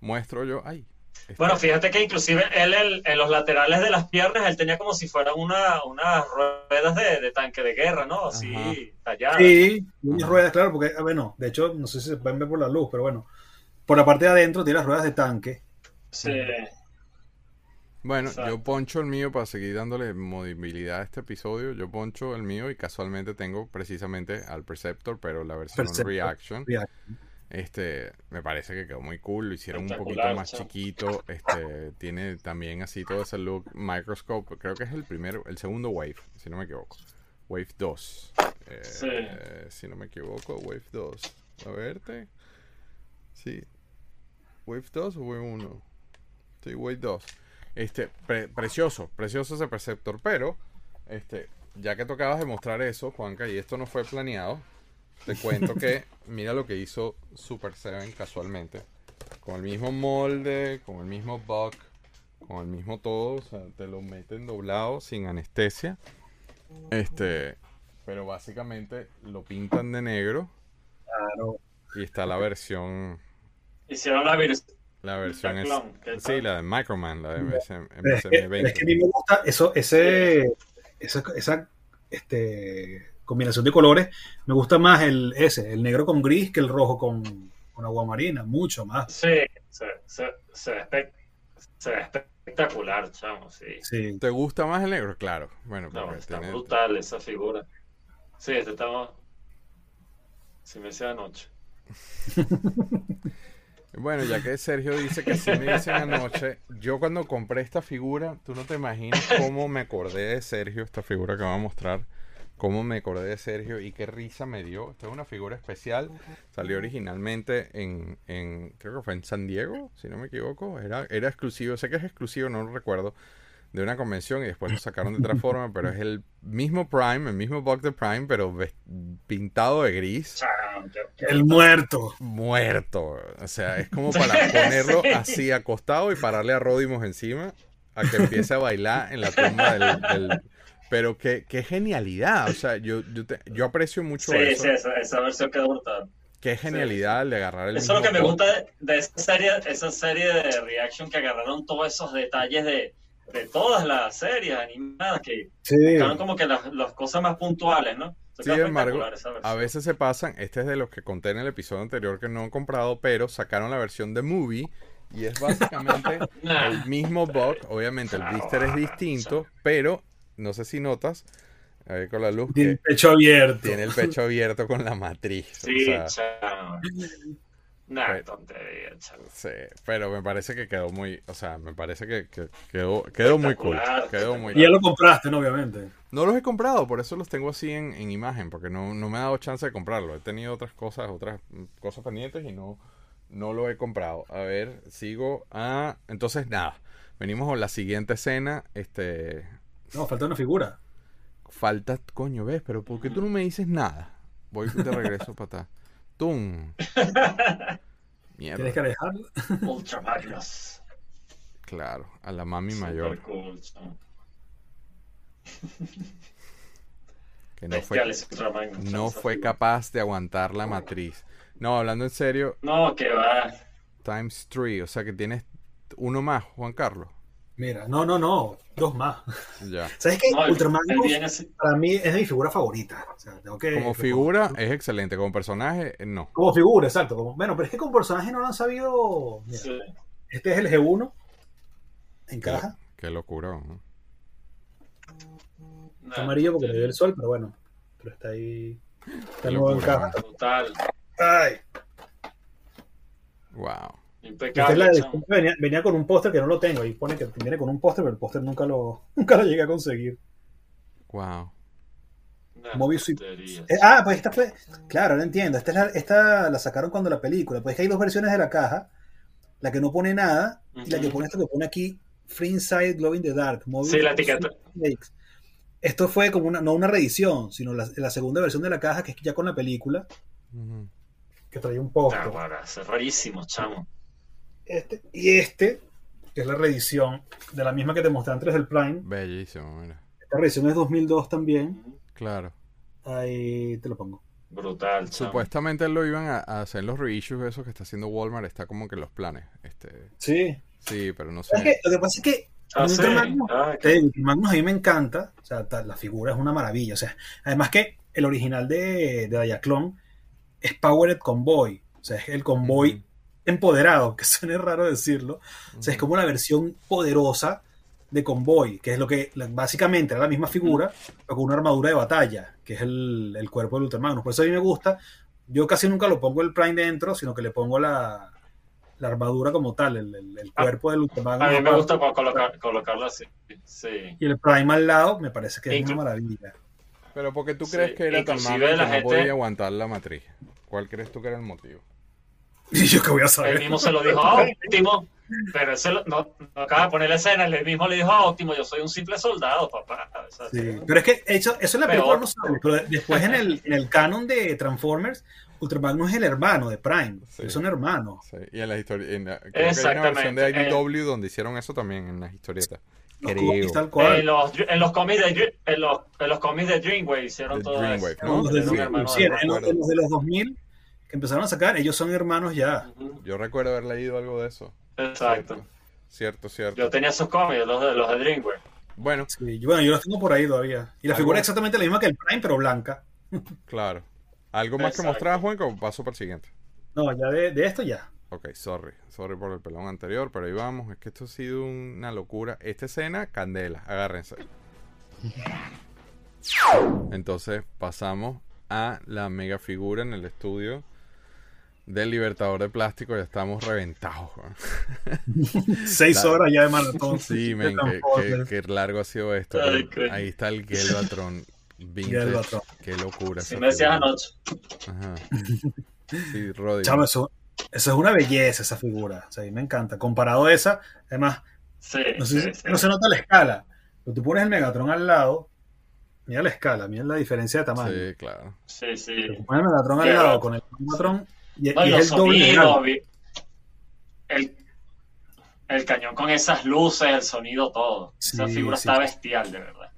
muestro yo... Ay, bueno, fíjate que inclusive él, en los laterales de las piernas, él tenía como si fueran una, unas ruedas de, tanque de guerra, ¿no? Así talladas. Sí, unas ruedas, claro, porque, ah, bueno, de hecho, no sé si se pueden ver por la luz, pero bueno, por la parte de adentro tiene las ruedas de tanque. Sí. Bueno, yo poncho el mío para seguir dándole movilidad a este episodio. Yo poncho el mío y casualmente tengo precisamente al Perceptor, pero la versión Reaction. Este, me parece que quedó muy cool, lo hicieron un poquito más chiquito, este, tiene también así todo ese look microscope, creo que es el primero, el segundo wave, si no me equivoco. Wave 2. Eh, si no me equivoco, Wave 2. A verte. Sí. Wave 2 o Wave 1. Sí, Wave 2. Este, precioso, precioso ese perceptor, pero este, ya que tocabas de mostrar eso, Juanca, y esto no fue planeado, te cuento que <laughs> mira lo que hizo Super Seven casualmente. Con el mismo molde, con el mismo buck, con el mismo todo, o sea, te lo meten doblado sin anestesia. Este, pero básicamente lo pintan de negro. Claro. Y está la versión. Hicieron la, la versión es, sí, la de Microman, la de es, que, es que a mí me gusta eso, ese, esa, esa este, combinación de colores, me gusta más el ese, el negro con gris que el rojo con, con agua marina, mucho más. Sí, se, se, se, ve, espectacular, chamo, sí. ¿Te gusta más el negro? Claro. Bueno, está brutal esa figura. Sí, este estamos. Si me sea anoche. <laughs> Bueno, ya que Sergio dice que sí me dicen anoche, yo cuando compré esta figura, tú no te imaginas cómo me acordé de Sergio, esta figura que va a mostrar, cómo me acordé de Sergio y qué risa me dio. Esta es una figura especial, salió originalmente en, en creo que fue en San Diego, si no me equivoco, era, era exclusivo, sé que es exclusivo, no lo recuerdo, de una convención y después lo sacaron de otra <laughs> forma, pero es el mismo Prime, el mismo box de Prime, pero pintado de gris El muerto. muerto. O sea, es como <laughs> para ponerlo así acostado y pararle a Rodimos encima a que empiece a bailar en la tumba del... del- Pero qué, qué genialidad. O sea, yo, yo, te- yo aprecio mucho Sí, eso. sí, esa, esa versión quedó brutal. Qué genialidad de agarrar el Eso es lo que me gusta de, de esa serie, esa serie de reaction que agarraron todos esos detalles de, de todas las series animadas que Sí. como que las, las cosas más puntuales, ¿no? Sin embargo. A veces se pasan, este es de los que conté en el episodio anterior que no he comprado, pero sacaron la versión de movie y es básicamente <laughs> Nah. el mismo bug. Obviamente el blister es distinto, pero no sé si notas, a ver con la luz, Tiene el pecho abierto. tiene el pecho abierto con la matriz. Sí, o sea, chao. Nah, Pero- tontería, chao. sí, pero me parece que quedó muy, o sea, me parece que, que quedó, quedó muy cool. Quedó muy Y ya lo compraste, ¿no? Obviamente. No los he comprado, por eso los tengo así en, en imagen, porque no, no me ha dado chance de comprarlo. He tenido otras cosas, otras cosas pendientes y no, no lo he comprado. A ver, sigo a... Entonces, nada, venimos con la siguiente escena. Este... No, falta una figura. Falta, coño, ¿ves? Pero ¿por qué tú no me dices nada? Voy de regreso <laughs> para atrás. ¡Tum! <laughs> Mierda, Tienes que alejarlo. Ultra Magnus. claro, a la mami Super mayor, cool, que no fue, no fue capaz de aguantar la matriz. No, hablando en serio, No, que va. times 3, o sea que tienes uno más, Juan Carlos. Mira, no, no, no. Dos más. Ya. <laughs> ¿Sabes qué? No, Ultraman el bien es- para mí es mi figura favorita. O sea, tengo que- Como figura es excelente, como personaje eh, no. Como figura, exacto. Como, bueno, pero es que como personaje no lo han sabido. Mira, sí. este es el G1 en caja. Qué locura. ¿no? Está amarillo porque le dio el sol, pero bueno. Pero está ahí. Está Qué nuevo en caja. Brutal. Ay. Wow. Esta es Impecable. la venía, venía con un póster que no lo tengo. Ahí pone que viene con un póster, pero el póster nunca lo, <laughs> nunca lo llegué a conseguir. Wow. Nah, tontería. Eh, ah, pues esta fue. Claro, no entiendo. Esta, es la, esta la sacaron cuando la película. Pues es que hay dos versiones de la caja: la que no pone nada y la que pone esto que pone aquí: Free Inside Glow in the Dark. Moby Sí, la etiqueta. Esto fue como una, no una reedición, sino la, la segunda versión de la caja, que es ya con la película, que traía un Nah, póster. para, es rarísimo, chamo. Este, y este, que es la reedición de la misma que te mostré antes del Prime. Bellísimo, mira. Esta reedición es 2002 también. Claro. Ahí te lo pongo. Brutal. Supuestamente lo iban a, a hacer los reissues, esos que está haciendo Walmart, está como que en los planes. Este, Sí. sí, pero no Es sé. que, lo que pasa es que Ah, sí. Magnus, Ah, Magnus a mí me encanta. O sea, ta- la figura es una maravilla. O sea, además que el original de, de Diaclone es Powered Convoy. O sea, es el convoy Ujú. Empoderado, que suene raro decirlo. O sea, es como una versión poderosa de Convoy, que es lo que básicamente era la misma figura, pero con una armadura de batalla, que es el, el cuerpo del Ultramagnus. Por eso a mí me gusta. Yo casi nunca lo pongo el Prime dentro, sino que le pongo la, la armadura como tal, el, el- el Ah, cuerpo del Ultramagnus. A mí me gusta colocar, colocarlo así. Sí. Y el Prime al lado me parece que es Inclu- una maravilla. Pero porque tú Sí, crees que era tan malo que la no gente- podía aguantar la matriz. ¿Cuál crees tú que era el motivo? Y yo que voy a Él saber. mismo se lo dijo a <laughs> Óptimo, pero él se lo- no, no acaba de poner la escena, él mismo le dijo a Óptimo, yo soy un simple soldado, papá. O sea, Sí, Pero es que eso, eso en la película Peor. no sale, pero después en el, en el canon de Transformers, Ultramagnus es el hermano de Prime. Sí. Son hermanos. Sí, y en la historia. En la, creo que hay una versión de Exactamente, IDW donde hicieron eso también en las historietas. Los Creo. cómics tal cual. En los, en los cómics de en los, en los cómics de Dreamwave hicieron De todo Dreamwave, eso. ¿no? Los de Sí, en los de los 2000 que empezaron a sacar, ellos son hermanos ya. Yo recuerdo haber leído algo de eso. Exacto. Cierto, cierto. Yo tenía esos cómics, los de, los de. Bueno, Sí, yo- bueno, yo los tengo por ahí todavía. Y la Algo- figura es exactamente la misma que el Prime, pero blanca. claro. ¿Algo más que mostrar, Juan? O paso para el siguiente. No, ya de, de esto ya. Ok, sorry. Sorry por el pelón anterior, pero ahí vamos. Es que esto ha sido una locura. Esta escena, candela. Agárrense. Entonces pasamos a la mega figura en el estudio del Libertador de Plástico. Ya estamos reventados. <laughs> Seis La- horas ya de maratón. Sí, men, qué, Transporter. qué- qué largo ha sido esto. Ay, pero. Ahí está el Gelbatron vintage. <laughs> Qué locura. Si me decías anoche. Ajá. <laughs> Sí, Rodri. Chamo, eso, eso es una belleza, esa figura. O sea, a mí me encanta. Comparado a esa, además, Sí, no, sé sí, sí. no se nota la escala. Pero tú pones el Megatron al lado, mira la escala, mira la diferencia de tamaño. Sí, claro. Sí, sí. Tú pones el Megatron al lado con el Megatron y, No, y y es los el doble. sonidos, el, el cañón con esas luces, el sonido, todo. Esa figura sí. está bestial, de verdad.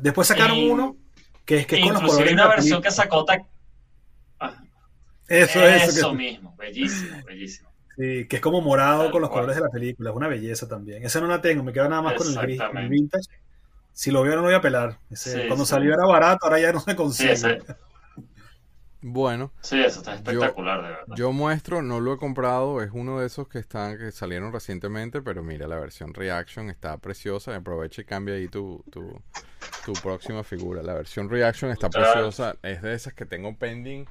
Después sacaron Y- uno que es que es con los colores hay una versión que sacó Ta- Ah, Eso, eso, eso, que, mismo, bellísimo, bellísimo. sí, que es como morado Tal con los cual. colores de la película. Es una belleza también. Esa no la tengo, me quedo nada más con el gris, el vintage. Si lo veo no lo voy a pelar. Ese- cuando salió era barato, ahora ya no se consigue. Bueno, sí, eso está espectacular, de verdad. yo muestro, no lo he comprado, es uno de esos que están, que salieron recientemente, pero mira, la versión Reaction está preciosa. Aprovecha y cambia ahí tu, tu, tu próxima figura. La versión Reaction está preciosa. Es de esas que tengo pending,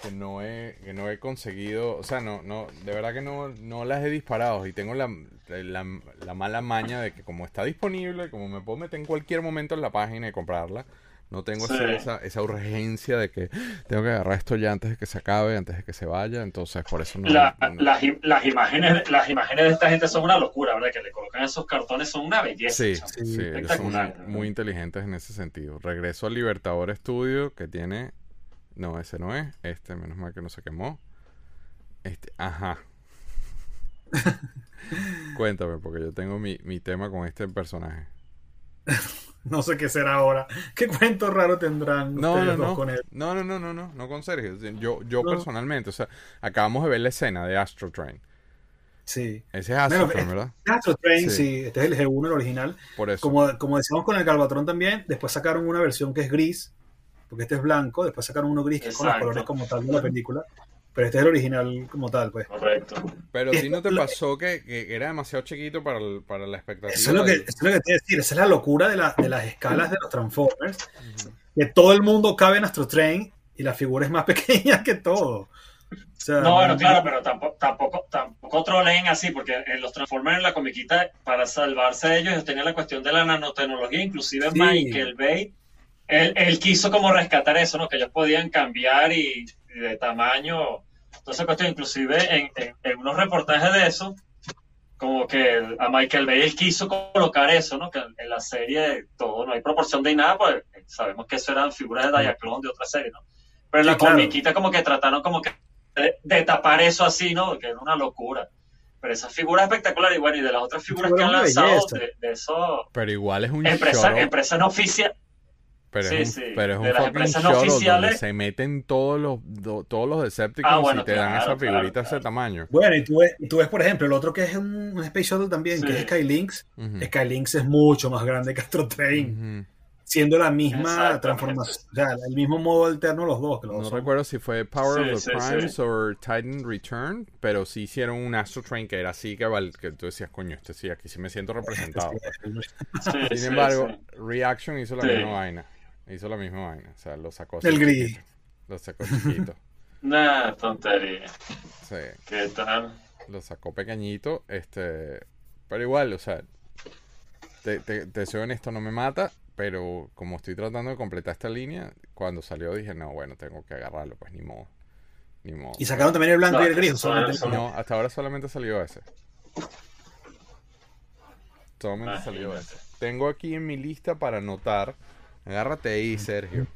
que no he, que no he conseguido, o sea, no, no, de verdad que no, no las he disparado. Y tengo la, la, la mala maña de que como está disponible, como me puedo meter en cualquier momento en la página y comprarla. No tengo Sí. esa, esa urgencia de que tengo que agarrar esto ya antes de que se acabe, antes de que se vaya. Entonces, por eso no. La- no- las, las imágenes, las imágenes de esta gente son una locura, ¿verdad? Que le colocan esos cartones, son una belleza. Sí, chamo. sí, ellos son muy inteligentes en ese sentido. Regreso al Libertador Studio que tiene. No, ese no es. Este, menos mal que no se quemó. Este, ajá. <laughs> Cuéntame, porque yo tengo mi, mi tema con este personaje. <laughs> <laughs> No sé qué será ahora. <laughs> ¿Qué cuento raro tendrán No, ustedes no, dos no. con él? No, no, no, no, no, no con Sergio. Yo, yo No. personalmente, o sea, acabamos de ver la escena de Astro Train. Sí. Ese es Astro Train, ¿verdad? Astro Train, Sí. sí. Este es el G1, el original. Por eso. Como, como decíamos con el Galvatron también, después sacaron una versión que es gris, porque este es blanco, después sacaron uno gris que es con los colores como tal de la película, pero este es el original como tal, pues. Correcto. Pero Es- no te pasó que, que era demasiado chiquito para, el- para la expectativa. Eso es lo que, eso es lo que te iba a decir, esa es la locura de, la- de las escalas de los Transformers, que todo el mundo cabe en Astro Train y la figura es más <laughs> pequeña que todo. O sea, No, bueno, claro, pero tampoco, tampoco, tampoco troleen así, porque en los Transformers en la comiquita, para salvarse de ellos, ellos tenían la cuestión de la nanotecnología, inclusive Sí. Michael Bay, él, él quiso como rescatar eso, ¿no? Que ellos podían cambiar y de tamaño, esa cuestión, inclusive en, en- en unos reportajes de eso, como que a Michael Bay él quiso colocar eso, ¿no? Que en la serie todo, no hay proporción de nada, pues sabemos que eso eran figuras de Diaclone de otra serie, ¿no? Pero en la Sí, claro. comiquita como que trataron como que de, de tapar eso así, ¿no? Que era una locura. Pero esa figura es espectacular y bueno, y de las otras figuras figura que han lanzado, de, de eso, Pero igual es un empresa, empresa no oficial, pero sí, es un, sí, pero es un las fucking empresas no oficiales. se meten todos los do- todos los Decepticons Ah, bueno, y te dan esa figurita claro, ese tamaño. Bueno, y tú, ves, tú ves, por ejemplo, el otro que es un, un Space Shuttle también, Sí. que es Skylinks. Ujú. Skylinks es mucho más grande que Astro Train, siendo la misma transformación, o sea, el mismo modo alterno los dos. Que los dos No son- recuerdo si fue Power Sí, of the sí. Primes o Titan Return, pero sí hicieron un Astro Train que era así que, val- que tú decías, coño, este sí, aquí sí me siento <laughs> representado. Sí, Sin sí, embargo, sí. Reaction hizo la Sí. misma vaina. Hizo la misma vaina. O sea, lo sacó así El gris. Lo sacó chiquito. <laughs> Nah, tontería. Sí. ¿Qué tal? Lo sacó pequeñito, este, pero igual, o sea, te, te, te soy honesto, no me mata, pero como estoy tratando de completar esta línea, cuando salió dije, no, bueno, tengo que agarrarlo, pues ni modo, ni modo. Y sacaron también el blanco No, y el gris. solamente- eso- No, hasta ahora solamente salió ese. Solamente Imagínate. salió ese. Tengo aquí en mi lista para anotar. Agárrate ahí, Sergio.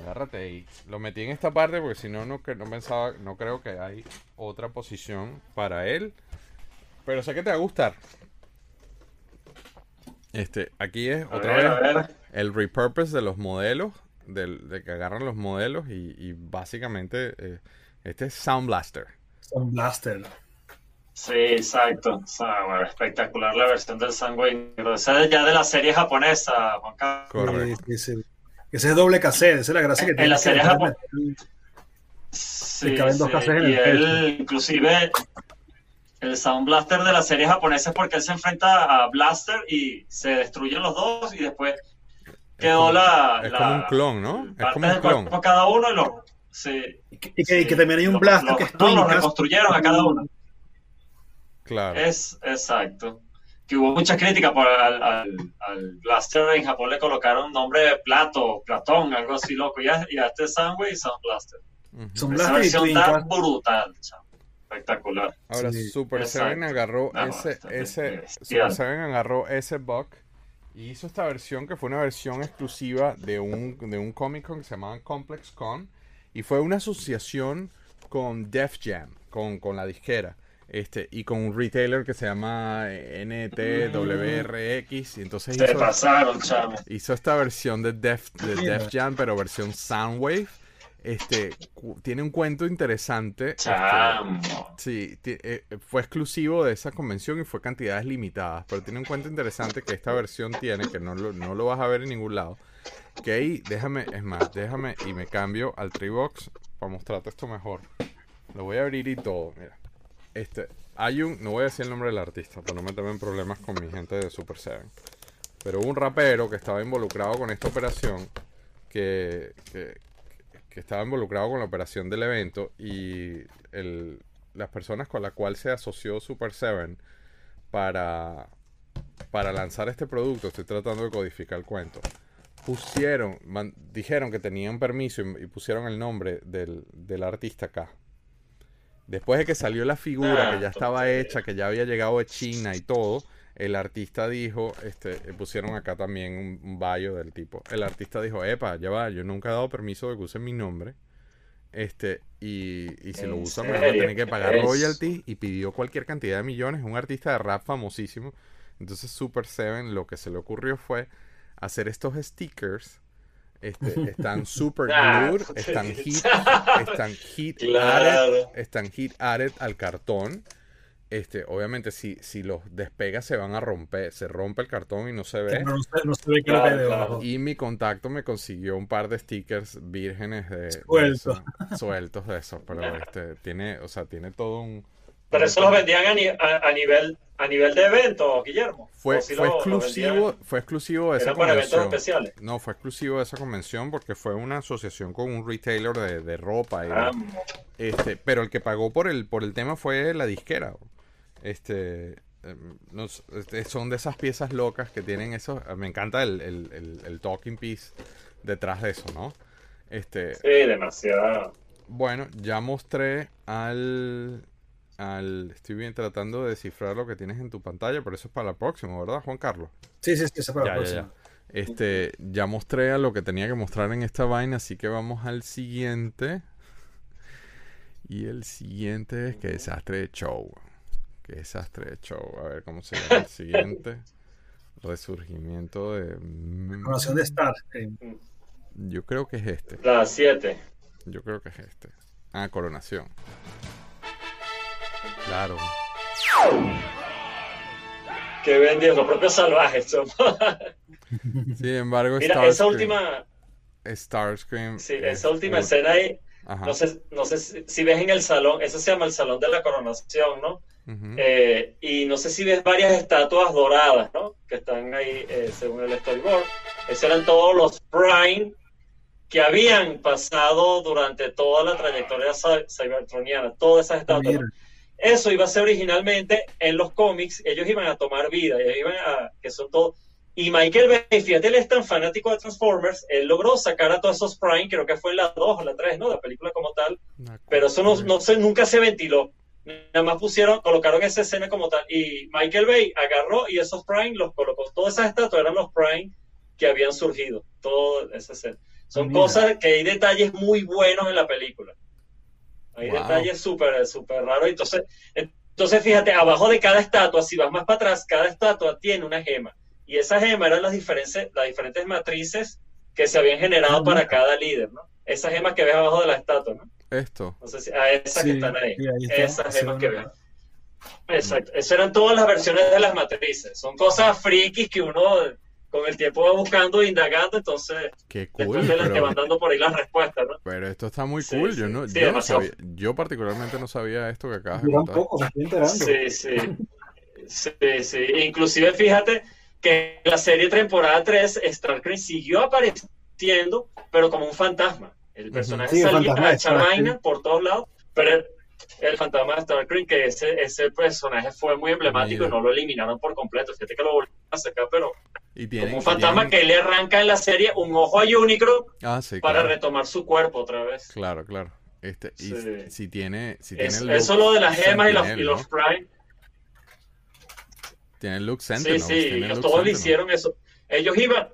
Agárrate ahí. Lo metí en esta parte porque si no, no, pensaba, no creo que hay otra posición para él. Pero sé que te va a gustar. Este, aquí es A otra ver, vez el repurpose de los modelos, del- de que agarran los modelos y, y básicamente eh, este es Sound Blaster. Son Blaster. Sí, exacto. O sea, bueno, espectacular la versión del Sangway. Esa es ya de la serie japonesa, Juan Carlos. Correcto. Ese es doble cassette, esa es la gracia que En tiene. la que serie le puedes japo- meter- Sí, caben dos sí. cassettes en Y el él, inclusive, el Sound Blaster de la serie japonesa es porque él se enfrenta a Blaster y se destruyen los dos y después quedó como- la. es la- como un clon, ¿no? Es como un del clon. cada uno y lo. Sí, Y que, y que- sí. y que también hay un Lo- blaster lo- que es No, lo reconstruyeron a cada uno. Claro. Es exacto. Que hubo mucha crítica por al, al, al Blaster en Japón le colocaron nombre de Plato, Platón, algo así loco. Y a, y a este Soundwave y Sound Blaster. Ujú. Son Esa blaster versión Twinkas. brutal, chamo. espectacular. Ahora, Sí, Super exacto. Seven agarró No, ese, ese Super. Seven agarró ese bug y hizo esta versión que fue una versión exclusiva de un, de un Comic Con que se llamaba Complex Con y fue una asociación con Def Jam, con, con la disquera. Este, y con un retailer que se llama NTWRX y entonces Se hizo, pasaron, chamo. hizo esta versión de Def, de. Def Jam, pero versión Soundwave. Este, tiene un cuento interesante. este, Chamo. Sí, ti- eh, fue exclusivo de esa convención y fue cantidades limitadas, pero tiene un cuento interesante que esta versión tiene, que no lo, no lo vas a ver en ningún lado. Que ahí, déjame, es más, déjame y me cambio al Tribox para mostrarte esto mejor. Lo voy a abrir y todo, mira. Este, hay un, no voy a decir el nombre del artista para no meterme en problemas con mi gente de Super Seven. Pero hubo un rapero que estaba involucrado con esta operación, que, estaba involucrado con la operación del evento y las personas con las cuales se asoció Super Seven para, lanzar este producto, estoy tratando de codificar el cuento, pusieron, dijeron que tenían permiso y, pusieron el nombre del artista acá. Después de que salió la figura Ah, que ya estaba hecha, que ya había llegado de China y todo, el artista dijo, este, eh, pusieron acá también un, un bio del tipo. El artista dijo, epa, ya va, yo nunca he dado permiso de que usen mi nombre. Este, y, y si lo ¿En usan me van a tener que pagar royalties y pidió cualquier cantidad de millones. Un artista de rap famosísimo. Entonces Super Seven lo que se le ocurrió fue hacer estos stickers. Este, están <laughs> super Ah, glued, están <laughs> heat, están heat Claro. added, están heat added al cartón. Este, obviamente si, si los despegas se van a romper, se rompe el cartón y no se ve. No, se- no se ve Claro, debajo. Y mi contacto me consiguió un par de stickers vírgenes de, eso, sueltos de esos, pero este tiene, o sea, tiene todo un Pero eso los vendían a, ni- a- a nivel a nivel de evento, Guillermo. fue, ¿O si fue lo- lo exclusivo, fue exclusivo de esa Eran para eventos convención. especiales. No, fue exclusivo de esa convención porque ffue una asociación con un retailer de, de ropa y Chamo. Este, pero el que pagó por el, por el tema fue la disquera. Este, em, no este, son de esas piezas locas que tienen eso. Me encanta el, el, el- el talking piece detrás de eso, ¿no? Este, Sí, demasiado. bueno, ya mostré al, al, estoy bien tratando de descifrar lo que tienes en tu pantalla, pero eso es para la próxima, ¿verdad, Juan Carlos? Sí, sí, sí, esa para la Ya, próxima. ya. Este, ya mostré a lo que tenía que mostrar en esta vaina, así que vamos al siguiente. Y el siguiente es que desastre de show. Qué desastre de show. A ver cómo se llama el siguiente. Resurgimiento de. Coronación de Starscream. Yo creo que es este. La 7. Yo creo que es este. Ah, coronación. Claro. Que vendían los propios salvajes. <laughs> Sin embargo, Mira, esa última, Starscream. sí, es esa última escena ahí, Ajá. no sé, no sé si, si ves en el salón, eso se llama el salón de la coronación, ¿no? Eh, y no sé si ves varias estatuas doradas, ¿no? Que están ahí eh, según el storyboard. Esos eran todos los Prime que habían pasado durante toda la trayectoria cy- cybertroniana, todas esas estatuas. Eso iba a ser originalmente en los cómics, ellos iban a tomar vida, ellos iban a, que son todos. Y Michael Bay, fíjate, él es tan fanático de Transformers, él logró sacar a todos esos Prime, creo que fue en la 2 o la 3, ¿no? La película como tal, pero eso no, no se, nunca se ventiló. Nada más pusieron, colocaron esa escena como tal. Y Michael Bay agarró y esos Prime los colocó. Todas esas estatuas eran los Prime que habían surgido. Toda esa escena. Son Mira. cosas que hay detalles muy buenos en la película. Hay Wow. detalles súper, súper raros. Entonces, entonces, fíjate, abajo de cada estatua, si vas más para atrás, cada estatua tiene una gema. Y esa gema eran las diferentes, las diferentes matrices que se habían generado Ah, para mira. cada líder, ¿no? Esas gemas que ves abajo de la estatua, ¿no? Esto. No sé si, a esas que están ahí. sí, ahí está, Esas sí, gemas que ven. Exacto. Esas eran todas las versiones de las matrices. Son cosas frikis que uno con el tiempo va buscando e indagando, entonces Qué cool. te van dando por ahí las respuestas, ¿no? Pero esto está muy Sí, cool. sí. Yo no, Sí, yo no demasiado. sabía, yo particularmente no sabía esto que acabas de contar. tampoco, me estoy enterando. Sí, sí. Sí, sí. Inclusive, fíjate, que en la serie temporada 3 Starscream siguió apareciendo, pero como un fantasma. El personaje salía fantasma a echar por todos lados, pero el, fantasma de Starscream, que ese, ese personaje fue muy emblemático Mira. y no lo eliminaron por completo. Fíjate que lo volvieron a sacar, pero Y tienen, como un fantasma tienen- que le arranca en la serie un ojo a Unicron Ah, sí, para claro. retomar su cuerpo otra vez. Claro, claro. Este, y Sí. si tiene, si Es- tiene eso lo de las gemas y los, Sentinel, y los ¿no? Prime. Tiene el look Sí, Sentinel. sí, el ellos todos le Sentinel. hicieron eso. Ellos iban.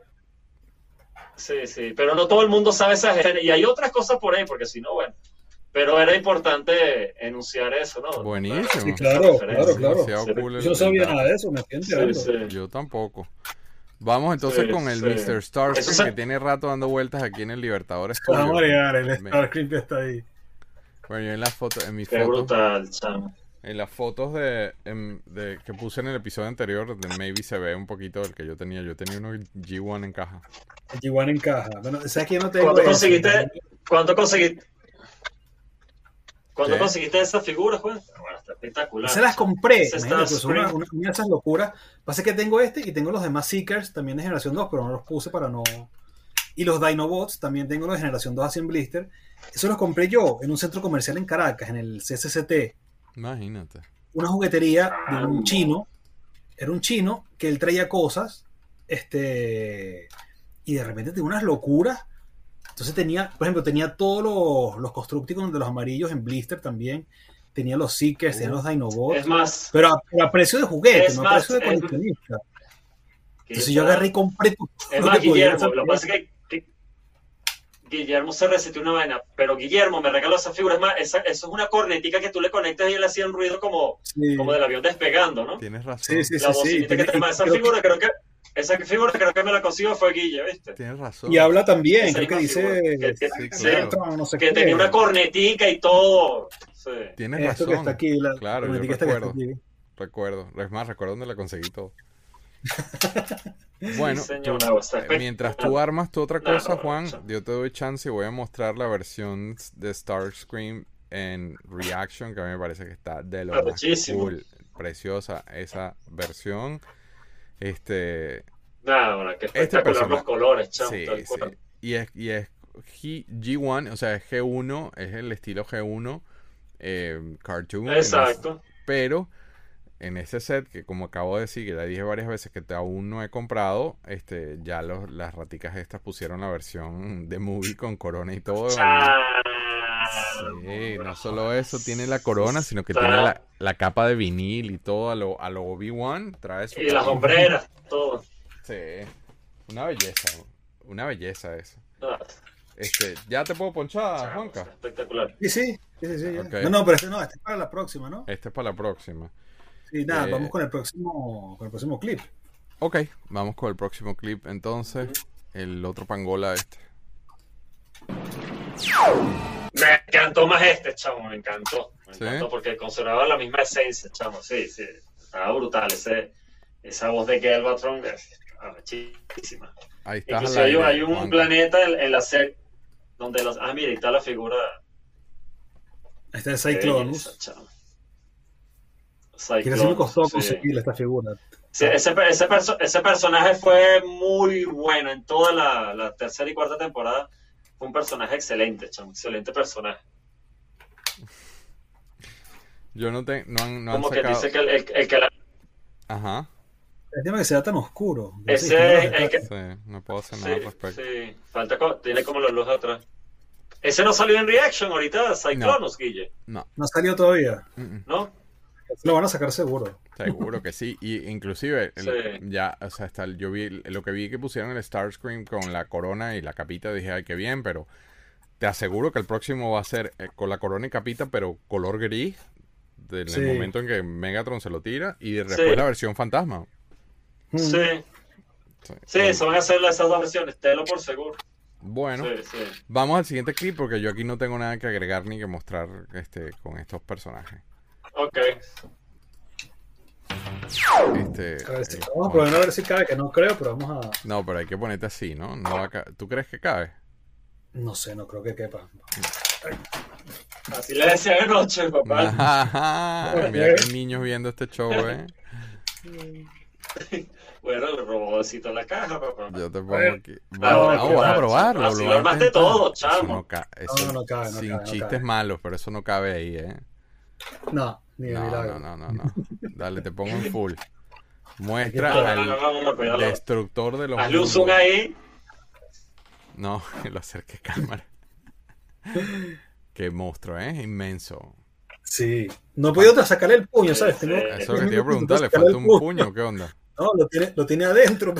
Sí, sí, pero no todo el mundo sabe esas. Y hay otras cosas por ahí, porque si no, bueno. Pero era importante enunciar eso, ¿no? Buenísimo. Sí, claro, claro, claro. Sí. cool Yo no sabía nada de eso, me estoy Sí. Yo tampoco. Vamos entonces Sí, con el sí. Mr. Starscream se- que tiene rato dando vueltas aquí en el Libertador <laughs> Se va a marear, el Starscream que está ahí. Bueno, yo en las fotos, en mis Qué fotos, brutal, chamo. en las fotos de, en- de- que puse en el episodio anterior, de Maybe se ve un poquito el que yo tenía. Yo tenía uno G1 en caja. El G1 en caja. Bueno, ¿sabes que yo no tengo ¿Cuánto conseguiste? ¿Cuánto conseguiste? ¿Cuándo conseguiste esas figuras, Juan? Bueno, está espectacular. Se las compré. Pues, una, una- una de esas locuras. Pasa que tengo este y tengo los demás Seekers también de generación 2, pero no los puse para no. Y los Dinobots también tengo los de generación 2 así en blister. Eso los compré yo en un centro comercial en Caracas, en el CCCT. Imagínate. Una juguetería de Ah. un chino. Era un chino que él traía cosas. Este. Y de repente tenía unas locuras. Entonces tenía, por ejemplo, tenía todos los, los Constructicons de los amarillos en blister también. Tenía los Seekers, tenía los Dinobots. Es más, Pero a, pero a precio de juguete, Es no a precio de coleccionista. Entonces yo agarré y compré todo Es lo más, que Guillermo, lo que pasa es que, que Guillermo se recetó una vaina, pero Guillermo me regaló esa figura. Es más, esa- eso es una cornetica que tú le conectas y él hacía un ruido como, Sí, como del avión despegando, ¿no? Tienes razón. sí, sí, La sí, sí. bocinita que esa creo que- figura, creo que esa figura creo que me la consiguió fue Guille, ¿viste? Tienes razón. Y habla también, Esa creo que dice que- que- Sí, sí, claro. no sé que qué. tenía una cornetica y todo. Sí. Tienes Esto razón. que está aquí, la, Claro, la yo está recuerdo. aquí. Recuerdo. Es más, recuerdo dónde la conseguí todo. <laughs> Bueno, Sí, tú- no, eh, mientras tú <laughs> armas tu otra No, cosa, no, Juan, no. yo te doy chance y voy a mostrar la versión de Starscream en Reaction, que a mí me parece que está de lo más cool. Preciosa esa versión. Este, Nada, que Este los colores, chamo, sí, sí. Y es, y es G, G1, o sea, es G1, es el estilo G1 eh, cartoon. Exacto. pero en ese set, que como acabo de decir, que ya dije varias veces que te- aún no he comprado, este, ya los, las raticas estas pusieron la versión de movie con corona y todo. y- Sí, no solo eso, tiene la corona, sino que tiene la, la capa de vinil y todo a lo, a lo Obi-Wan. Trae su Y las hombreras, todo. Sí, una belleza, una belleza eso. Este, ¿ya te puedo ponchar, Juanca? Espectacular. Sí, sí, sí, sí. No, no, pero este no, este es para la próxima, ¿no? Este es para la próxima. Sí, nada, Eh, vamos con el próximo, con el próximo clip. Ok, vamos con el próximo clip entonces. El otro pangola este. Me encantó más este, chamo, me encantó. Me ¿Sí? encantó porque conservaba la misma esencia, chamo. Sí, sí. Estaba brutal. Ese, esa voz de Galvatron es arrechísima. Ahí está. Incluso hay, hay un planeta en, en la serie donde los. Ah, mira, ahí está la figura. Este es de Cyclonus. Chamo. Que así me costó sí. conseguir esta figura. Sí, ese, ese, perso- ese personaje fue muy bueno en toda la, la tercera y cuarta temporada. Fue un personaje excelente, chamo. Excelente personaje. Yo no, te, no han, no han Como que sacado. dice que el, el- el que la- Ajá. El tema que sea tan oscuro. Ese que no es el que-. Sí, no puedo hacer Sí, nada al respecto. sí. Falta co- tiene como la luz atrás. Ese no salió en Reaction ahorita, Cyclonus, Guille, No, No salió todavía. mm, mm, ¿no? Lo van a sacar seguro. seguro que sí. Y inclusive, el- ya, o sea, hasta el- yo vi, lo que vi que pusieron el Starscream con la corona y la capita, dije, ay, qué bien, pero te aseguro que el próximo va a ser eh, con la corona y capita, pero color gris, del Sí. momento en que Megatron se lo tira, y después Sí. la versión fantasma. Mm. Sí, Sí. sí, eso van a hacer esas dos versiones, tenlo por seguro. Bueno, Sí, sí. vamos al siguiente clip porque yo aquí no tengo nada que agregar ni que mostrar este con estos personajes. Ok. Este, A ver si- eh, vamos a probar a ver si cabe, que no creo, pero vamos a. no, pero hay que ponerte así, ¿no? no va a ca- ¿Tú crees que cabe? No sé, no creo que quepa. Así le decía anoche, papá. Ajá, Mira qué <laughs> niños viendo este show, ¿eh? Bueno, el robotcito en la caja, papá. Yo te pongo aquí. No, Va- no, no, vas a probarlo. así lo armaste todo, Eso chamo. no ca- eso- No, no cabe, no sin cabe, no chistes cabe. malos, pero eso no cabe ahí, ¿eh? No, ni de No, milagro. no, no, no, no. Dale, te pongo en full. No, Muestra no, no, al no, no, no, cuidado. destructor de los Hazle un zoom ahí. No, <laughs> lo acerqué cámara. Qué monstruo, ¿eh? Inmenso. Sí. No he podido sacarle el puño, ¿sabes? Sí, Tengo- sí. Eso es lo que te iba a preguntar, ¿le falta un puño? ¿Qué onda? No, lo tiene, lo tiene adentro.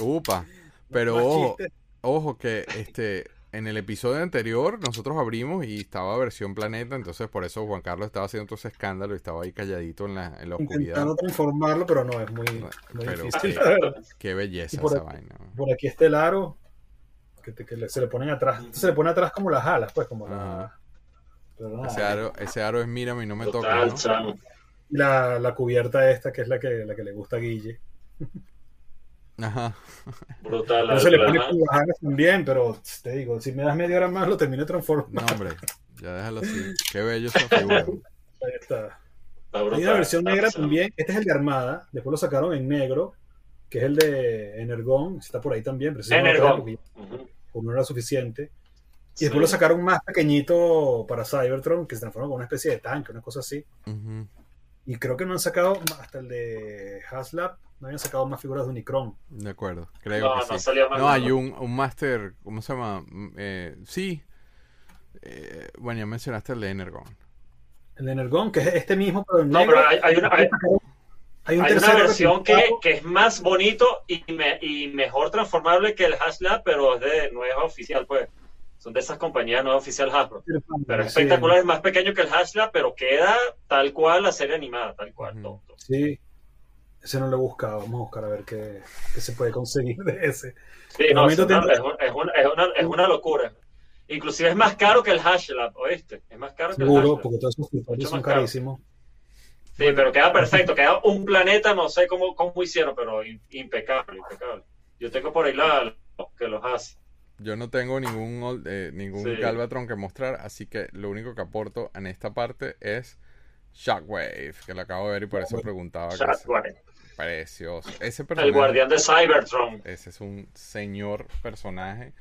Upa. <laughs> Pero ojo, ojo que este en el episodio anterior nosotros abrimos y estaba versión planeta, entonces por eso Juan Carlos estaba haciendo todo ese escándalo y estaba ahí calladito en la, en la oscuridad. Intentando transformarlo, pero no, es muy, muy Pero difícil. qué- <laughs> la verdad. Qué belleza por esa aquí- vaina. Por aquí está el aro, que, te- que le- se le ponen atrás. Se le pone atrás como las alas, pues, como la... Pero nada. Ese aro, ese aro es mírame y no me toca, ¿no? la, la cubierta esta, que es la que, la que le gusta a Guille. <laughs> Ajá. Brutal. Pero se le pone alas también, pero te digo, si me das media hora más, lo termino de No, hombre, ya déjalo así. Qué bello esa figura. Ahí está. Está Hay una versión está negra brutal. también. Este es el de Armada. Después lo sacaron en negro, que es el de Energon. Está por ahí también. Pero no traje porque por no era suficiente. Y Sí. después lo sacaron más pequeñito para Cybertron, que se transformó con una especie de tanque, una cosa así. Ujú. Y creo que no han sacado, hasta el de Haslab, no habían sacado más figuras de Unicron. De acuerdo, creo No, que no sí. salió más No, hay un, un Master, ¿cómo se llama? Mm, Eh, sí. Eh, bueno, ya mencionaste el de Energon. El de Energon, que es este mismo, pero en No, negro. pero hay, hay una, hay, Hay un hay una versión que, que es más bonito y, me- y mejor transformable que el Hashlab, pero es de, no es oficial, pues. Son de esas compañías, no es oficial Hasbro. Pero es Sí, espectacular, es más pequeño que el Hashlab, pero queda tal cual la serie animada, tal cual. Todo. Sí, ese no lo he buscado. Vamos a buscar a ver qué, qué se puede conseguir de ese. Sí, no, es una, es, una, es, una, es, una, es una locura. Inclusive es más caro que el Hashlab, ¿oíste? Es más caro que el Seguro, Hashlab. porque todos esos Mucho son carísimos. Sí, pero queda perfecto, queda un planeta, no sé cómo, cómo hicieron, pero im- impecable, impecable. Yo tengo por ahí la que los hace. Yo no tengo ningún eh, ningún Sí. Galvatron que mostrar, así que lo único que aporto en esta parte es Shockwave, que lo acabo de ver y por eso preguntaba. Shockwave, precioso. Ese el personaje, guardián de Cybertron. ese es un señor personaje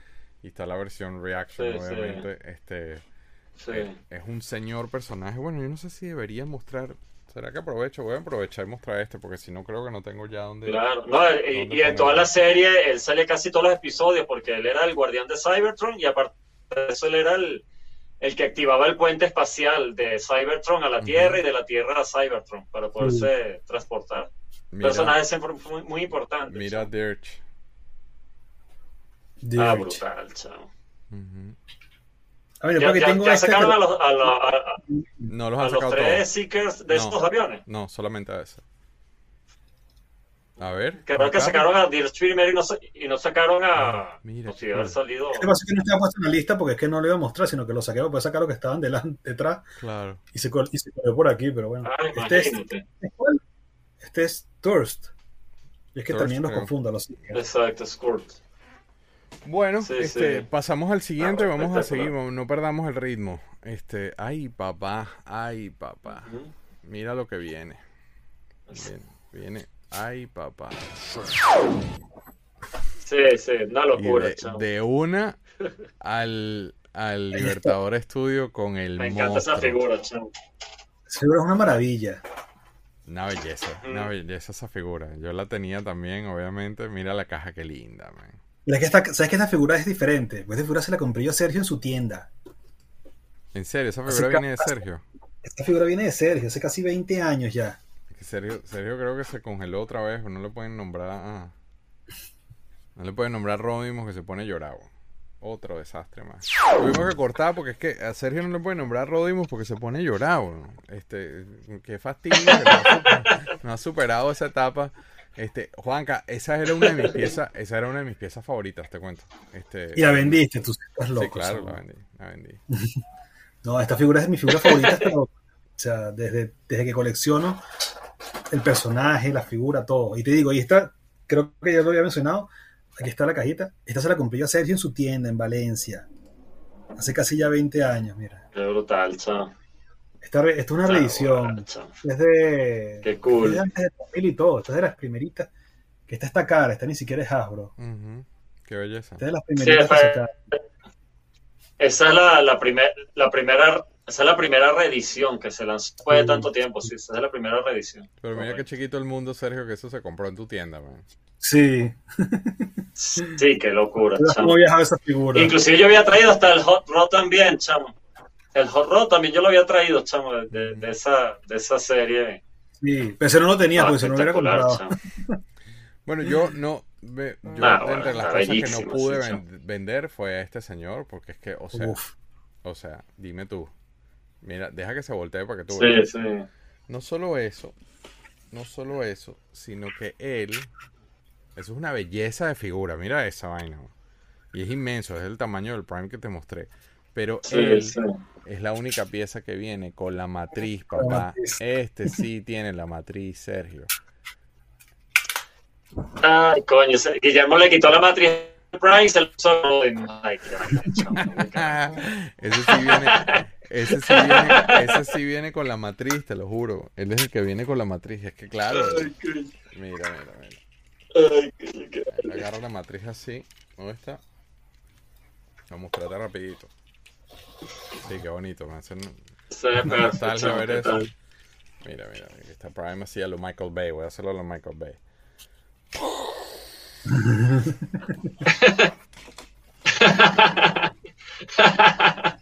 y está la versión Reaction, Sí, sí. obviamente. Este Sí. eh, es un señor personaje. Bueno, yo no sé si debería mostrar. ¿Será que aprovecho? Voy a aprovechar y mostrar este porque si no creo que no tengo ya donde. Claro, no, y, ¿Dónde y en toda la serie él sale casi todos los episodios porque él era el guardián de Cybertron y aparte de eso él era el, el que activaba el puente espacial de Cybertron a la. Tierra y de la Tierra a Cybertron para poderse transportar. Mira, Personaje siempre muy, muy importante. mira. Dirch. Ah, brutal, chamo. Ujú. A ver, Ya, porque ya- tengo ya este sacaron que- a los, a, la- a- No los a han los sacado tres todos. Seekers de No. esos aviones. No, solamente a ese. A ver. Creo que sacaron a Dirge primero y no, y no sacaron a. Ah, mira, si haber salido. Este pasa que no estaba puesto en la lista porque es que no lo iba a mostrar, sino que lo saqué para sacar los que estaban delante, detrás Claro. y se, y se coló por aquí, pero bueno. Ah, este, es, este es Thirst. Y es que Thirst, también los confunda los Exacto, Squirt. Bueno, Sí, este, sí. pasamos al siguiente, Ah, vamos a seguir, no perdamos el ritmo. Este, ay papá, ay papá, mira lo que viene. Viene, viene, ay papá. Sí, sí, una locura, de, chamo. de una <laughs> al, al Libertador Estudio con el Me encanta esa figura, chamo. Seguro es una maravilla. Una belleza, una belleza esa figura. Yo la tenía también, obviamente. Mira la caja, qué linda, man. Mira que esta, ¿Sabes que esta figura es diferente? Pues esta figura se la compré yo a Sergio en su tienda. En serio, esa figura que- viene de Sergio. Esta figura viene de Sergio, hace casi 20 años ya. Es que Sergio, Sergio creo que se congeló otra vez, pero no le pueden nombrar a... No le pueden nombrar Rodimos que se pone llorado. Otro desastre más. Tuvimos que cortar porque es que a Sergio no le pueden nombrar Rodimos porque se pone llorado. Este, qué fastidio. no, ha superado esa etapa. Este, Juanca, esa era una de mis piezas, esa era una de mis piezas favoritas, te cuento. Este, Y la vendiste, tú estás loco. sí, claro, seguro. la vendí, la vendí. <laughs> No, esta figura es mi figura favorita, pero, o sea, desde, desde que colecciono el personaje, la figura, todo. Y te digo, y esta, creo que ya lo había mencionado, aquí está la cajita. Esta se la compré yo a Sergio en su tienda en Valencia. Hace casi ya 20 años, mira. Qué brutal, chamo. Esta, re- esta es una reedición. Es de. Qué cool. Es de antes de 2000 y todo. Esta es de las primeritas. Que esta está cara, esta ni siquiera es Hasbro. Ujú. Qué belleza. Esta es de las primeritas que sacaron. Esa es la, la, primer- la primera esa es la primera reedición que se lanzó después de Mm. tanto tiempo, sí, esa es la primera reedición. Pero mira qué chiquito el mundo, Sergio, que eso se compró en tu tienda, man. Sí. Sí, qué locura, ¿Cómo chamo. esa figura? Inclusive yo había traído hasta el Hot Rod también, chamo. El Hot Rod también yo lo había traído, chamo, de, de- de esa, de esa serie. Sí, pero ese no lo tenía, Ah, porque si no lo hubiera comprado. chamo. <laughs> Bueno, yo no. ve- Yo, bueno, entre las cosas que no pude sí, vender fue a este señor, porque es que, o sea, Uf. o sea, dime tú. Mira, deja que se voltee para que tú Sí, veas. sí. No solo eso, no solo eso, sino que él, eso es una belleza de figura, mira esa vaina. Y es inmenso, es el tamaño del Prime que te mostré. Pero Sí, él sí. es la única pieza que viene con la matriz, papá. Este sí tiene la matriz, Sergio. Ay, coño, Guillermo le quitó la matriz al Prime y se lo puso Rodin. Ay, qué vaina, chamo. ese sí viene, ese sí viene, ese sí viene con la matriz, te lo juro. Él es el que viene con la matriz. Es que claro, Ay, mira, mira, mira. Ay, qué agarra la matriz así. ¿Dónde está? Vamos a mostrarte rapidito. Sí, qué bonito. Me hace Se ve <laughs> perfecto, nostalgia ver ¿qué eso. mira, mira. Está Prime así a lo Michael Bay. Voy a hacerlo a lo Michael Bay. <laughs> <laughs>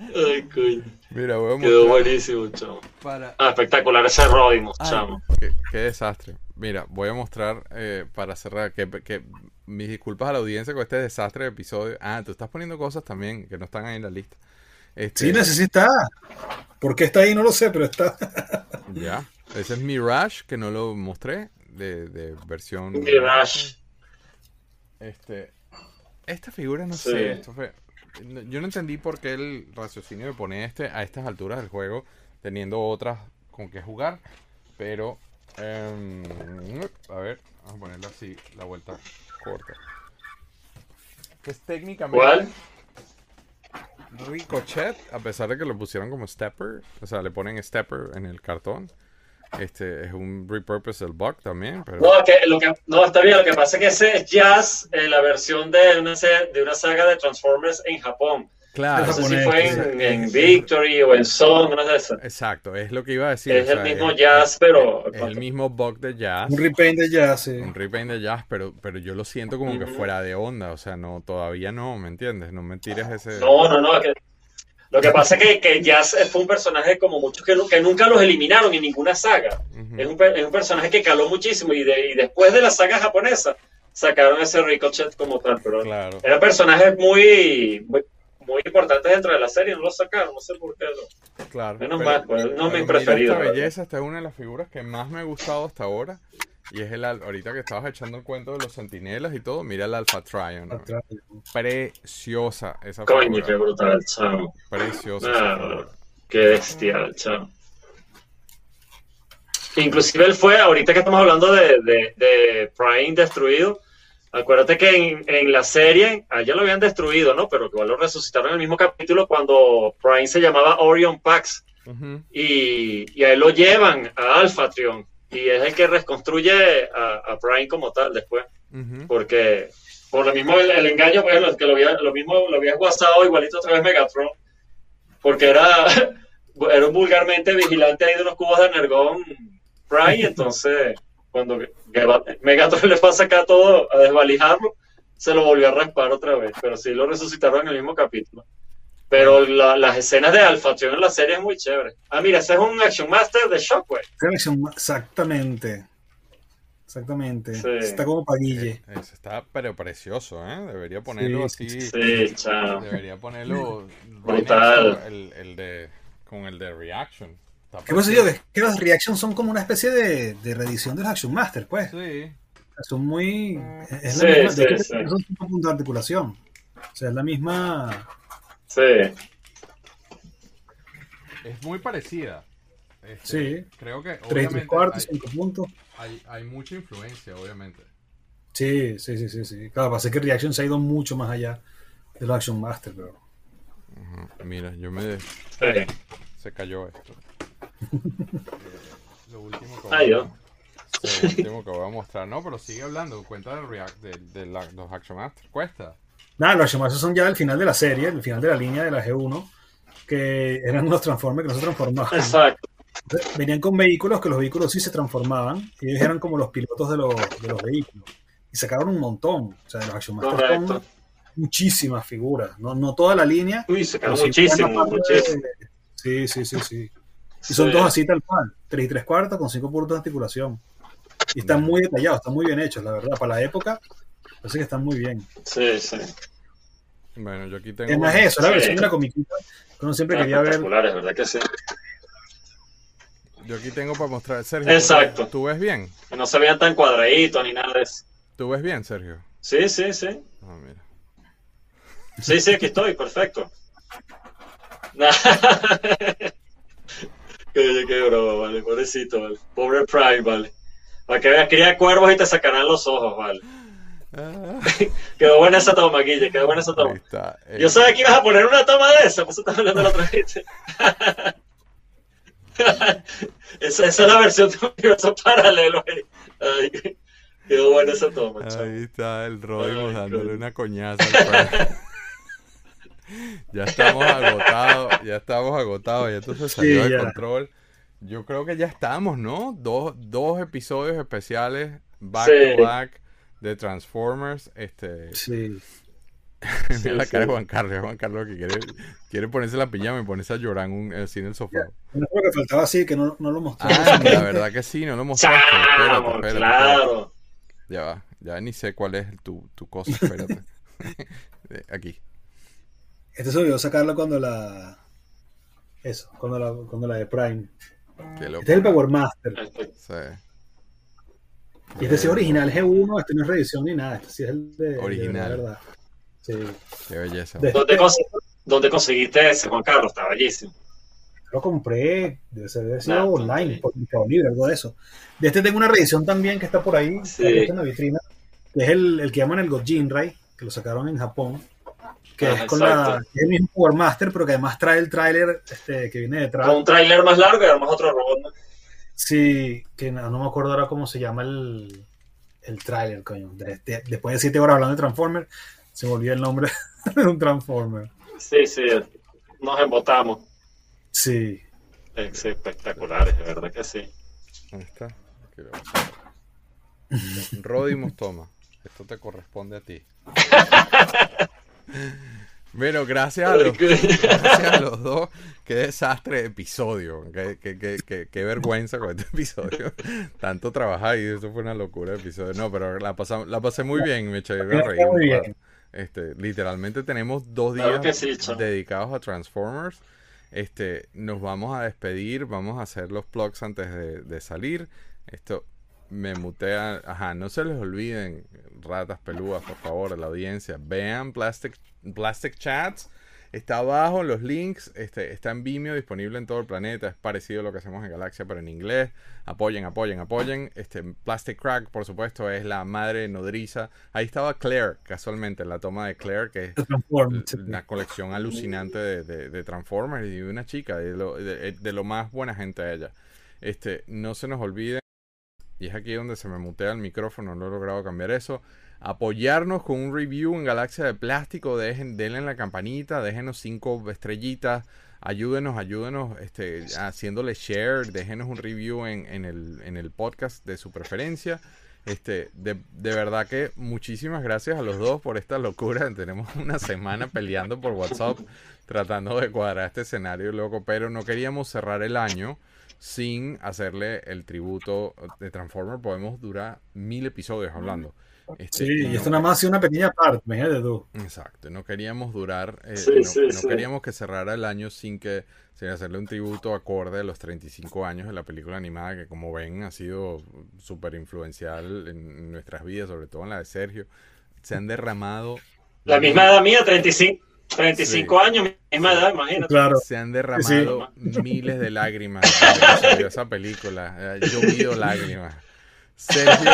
Ay, coño. Mira, voy a Quedó mostrar buenísimo, chamo. para... Ah, espectacular ese Rodimos, Ay, chamo. qué, qué desastre. Mira, voy a mostrar eh, para cerrar que, que mis disculpas a la audiencia con este desastre de episodio. Ah, tú estás poniendo cosas también que no están ahí en la lista. Este, Sí, necesita. ¿Por qué está ahí? No lo sé, pero está. <laughs> Ya. Ese es Mirage, que no lo mostré, de, de versión... Mirage. Este, esta figura, no Sí. sé, esto fue- yo no entendí por qué el raciocinio de poner este a estas alturas del juego, teniendo otras con que jugar, pero, em, a ver, vamos a ponerle así, la vuelta corta. Que es técnicamente ¿Cuál? Ricochet, a pesar de que lo pusieron como stepper, o sea, le ponen stepper en el cartón. Este es un repurpose del Buck también, pero No, que, lo que, no, está bien. Lo que pasa es que ese es Jazz, eh, la versión de una, se- de una saga de Transformers en Japón. claro, No sé si fue en, en Victory o en Song, una de esas. exacto, es lo que iba a decir. Es o el mismo es- Jazz, pero. Es el mismo bug de jazz. Un repaint de jazz, sí. Un repaint de jazz, pero, pero yo lo siento como que fuera de onda. O sea, no, todavía no, ¿me entiendes? No me tires ese. No, no, no. que- lo que pasa es que, que Jazz fue un personaje como muchos que, que nunca los eliminaron en ninguna saga. Ujú. Es un, es un personaje que caló muchísimo y, de- y después de la saga japonesa sacaron ese Ricochet como tal, pero Claro. eran personajes muy, muy, muy importantes dentro de la serie, no lo sacaron, no sé por qué. no. Claro. Menos pero- mal, pues, no pero mi preferido. Esta belleza, esta es una de las figuras que más me ha gustado hasta ahora. Y es el al- ahorita que estabas echando el cuento de los sentinelas y todo, mira el Alpha Trion. Preciosa esa Coño, figura. qué brutal, chamo. Preciosa esa Ah, qué bestial, chamo. Inclusive él fue, ahorita que estamos hablando de, de, de Prime destruido, acuérdate que en, en la serie, a ya lo habían destruido, ¿no? Pero que igual lo resucitaron en el mismo capítulo cuando Prime se llamaba Orion Pax y, y a él lo llevan a Alphatrion y es el que reconstruye a, a Prime como tal después, porque por lo mismo el, el engaño, pues lo, que lo, había, lo mismo lo había guasado igualito otra vez Megatron, porque era, <laughs> era un vulgarmente vigilante ahí de unos cubos de energón Prime, entonces cuando Megatron le fue a sacar todo, a desvalijarlo, se lo volvió a raspar otra vez, pero sí lo resucitaron en el mismo capítulo. Pero la- las escenas de Alphatrion en la serie es muy chévere. Ah, mira, ese es un Action Master de Shockwave. Exactamente. Exactamente. Sí. Está como paguille. Ese está pero precioso, ¿eh? Debería ponerlo Sí, así. Sí, chao. Debería ponerlo Brutal. El, el de con el de reaction. Está ¿Qué pasa yo? precioso. Que, las reactions son como una especie de, de reedición de los Action Master, pues. Sí. Son muy. Es Sí, la misma, sí, sí. es un punto de articulación. O sea, es la misma. Sí. Es muy parecida. Este, Sí. Creo que 3 y 3 obviamente cuartos, hay, 5 puntos. hay, hay mucha influencia, obviamente. Sí, sí, sí, sí, sí. Claro, pasa que Reaction se ha ido mucho más allá de los Action Master, pero. Mira, yo me... sí. se cayó esto. <laughs> Lo último que voy, Ay, a, Dios. sí, lo último que voy a mostrar. No, pero sigue hablando. Cuenta del react de, de la- los Action Masters. Cuesta. Nada, los Masters son ya el final de la serie, el final de la línea de la G1, que eran unos Transformers que no se transformaban. Exacto. Venían con vehículos que los vehículos sí se transformaban y ellos eran como los pilotos de los, de los vehículos. Y sacaron un montón. O sea, los Action muchísimas figuras. No, no toda la línea. Uy, pero quedó sí muchísimo, de- Sí, sí, sí, sí. Y son Sí. todos así tal cual. Tres y tres cuartos con cinco puntos de articulación. Y están muy detallados, están muy bien hechos, la verdad. Para la época, parece que están muy bien. Sí, sí. Bueno, yo aquí tengo. Es más eso, la Sí. versión de la comiquita uno siempre quería ver. ¿verdad que sí? Yo aquí tengo para mostrar. Sergio, Exacto. ¿tú ves bien? Que no se vean tan cuadraditos ni nada de eso. ¿Tú ves bien, Sergio? Sí, sí, sí. Ah, mira. Sí, sí, aquí estoy, perfecto. <laughs> Qué, qué broma, vale, pobrecito, vale. Pobre Prime, vale. Para que veas, cría cuervos y te sacarán los ojos, vale. Ah, <laughs> Quedó buena esa toma, Guille, quedó buena esa toma. está. Eh, Yo sabía que ibas a poner una toma de esa, por eso estás hablando la otra vez. <laughs> esa, esa es la versión de universo paralelo. eh. Ay, quedó buena esa toma, chavo. Ahí está el Rodimus Ay, dándole una coñaza al <laughs> ya estamos agotados, ya estamos agotados, ya entonces salió de ya. control. Yo creo que ya estamos, ¿no? Dos, dos episodios especiales back Sí. to back de Transformers. Este, Sí. <laughs> mira la sí. cara de Juan Carlos, Juan Carlos que quiere, quiere ponerse la pijama y ponerse a llorar en un, así en el sofá. No es lo que faltaba así, que no, no lo mostré. Ah, la verdad que sí, no lo mostraste. Espérate, espérate, espérate. claro. Ya va, ya ni sé cuál es tu, tu cosa, espérate. <laughs> Eh, Aquí. Este se olvidó sacarlo cuando la. Eso, cuando la, cuando la de Prime. Qué loco. Este es el Power Master. Sí. Y este sí es original G1, este no es reedición ni nada. Este sí es el de. de Original. verdad. Sí. Qué belleza. De- ¿Dónde, cons- dónde conseguiste ese, Juan Carlos? Está bellísimo. Lo compré, debe ser debe ser Ah, online, ok. por Mercado Libre, algo de eso. De este tengo una reedición también que está por ahí, Sí. que está en la vitrina, que es el, el que llaman el Gojinrai, que lo sacaron en Japón, que Ah, es con la, exacto. es el mismo Power Master, pero que además trae el tráiler este, que viene detrás. Con un tráiler más largo y además otro robot. ¿no? Sí, que no, no me acuerdo ahora cómo se llama el, el tráiler, coño. De- de- después de siete horas hablando de Transformer, se me olvidó el nombre <laughs> de un Transformer. Sí, sí, nos embotamos. Sí. Es espectaculares, de verdad que sí. Ahí está. Aquí lo vamos a ver. Rodimus, toma. Esto te corresponde a ti. <laughs> Bueno, gracias a los, gracias a los dos. Qué desastre de episodio. Qué, qué, qué, qué- qué vergüenza con este episodio. Tanto trabajar y eso fue una locura de episodio. No, pero la, pasamos, la pasé muy bien. Me eché muy bien. Este, literalmente tenemos dos días Claro sí, dedicados a Transformers. Este, nos vamos a despedir, vamos a hacer los plugs antes de, de salir. Esto me mutea. Ajá, no se les olviden, ratas peludas, por favor, a la audiencia. Vean Plastic, Plastic Chats. Está abajo en los links. Este, está en Vimeo disponible en todo el planeta. Es parecido a lo que hacemos en Galaxia, pero en inglés. Apoyen, apoyen, apoyen. Este, Plastic Crack, por supuesto, es la madre nodriza. Ahí estaba Claire, casualmente, en la toma de Claire, que es una colección alucinante de, de- de Transformers y de una chica, de lo, de, de lo más buena gente a ella. Este, no se nos olvide, y es aquí donde se me mutea el micrófono, no he logrado cambiar eso. Apoyarnos con un review en Galaxia de Plástico, dejen, denle en la campanita, déjenos cinco estrellitas, ayúdenos, ayúdenos este, haciéndole share, déjenos un review en, en el, en el podcast de su preferencia. Este, de, de verdad que muchísimas gracias a los dos por esta locura. <laughs> Tenemos una semana peleando por WhatsApp tratando de cuadrar este escenario loco, pero no queríamos cerrar el año sin hacerle el tributo de Transformer. Podemos durar mil episodios hablando. Este, Sí, y no- esto nada más ha sido una pequeña parte, imagínate tú. Exacto, no queríamos durar, eh, Sí, no, sí, no sí. queríamos que cerrara el año sin que sin hacerle un tributo acorde a los 35 años de la película animada que como ven ha sido súper influencial en nuestras vidas, sobre todo en la de Sergio. Se han derramado La misma edad mía, 35, 35 años, misma edad, imagínate. Claro. se han derramado miles de lágrimas desde que salió esa película. Ha llovido lágrimas. Sergio,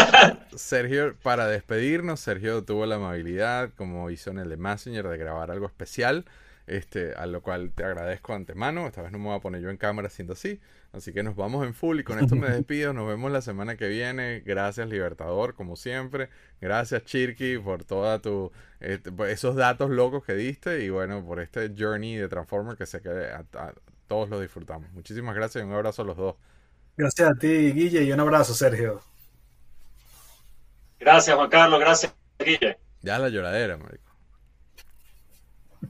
Sergio, para despedirnos, Sergio tuvo la amabilidad, como hizo en el de Messenger, de grabar algo especial. Este, a lo cual te agradezco antemano. Esta vez no me voy a poner yo en cámara haciendo así. Así que nos vamos en full y con esto me despido. Nos vemos la semana que viene. Gracias, Libertador, como siempre. Gracias, Chirky, por toda tu este, esos datos locos que diste y bueno, por este journey de Transformer que sé que todos lo disfrutamos. Muchísimas gracias y un abrazo a los dos. Gracias a ti, Guille, y un abrazo, Sergio. Gracias, Juan Carlos. Gracias, Guille. Ya la lloradera, marico.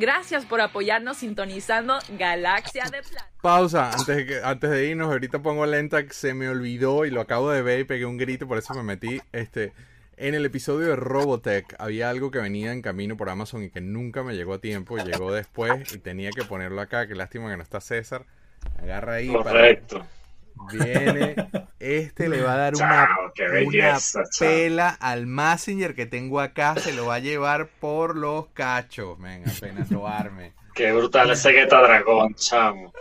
Gracias por apoyarnos sintonizando Galaxia de Plata. Pausa, antes de, que, antes de irnos, ahorita pongo lenta que se me olvidó y lo acabo de ver y pegué un grito, por eso me metí. Este, en el episodio de Robotech había algo que venía en camino por Amazon y que nunca me llegó a tiempo, llegó después y tenía que ponerlo acá. Qué lástima que no está César. Agarra ahí. Correcto. Viene, este le va a dar una, pela al Messenger que tengo acá, se lo va a llevar por los cachos, venga, apenas lo arme. Qué brutal ese Guetta Dragón, chamo.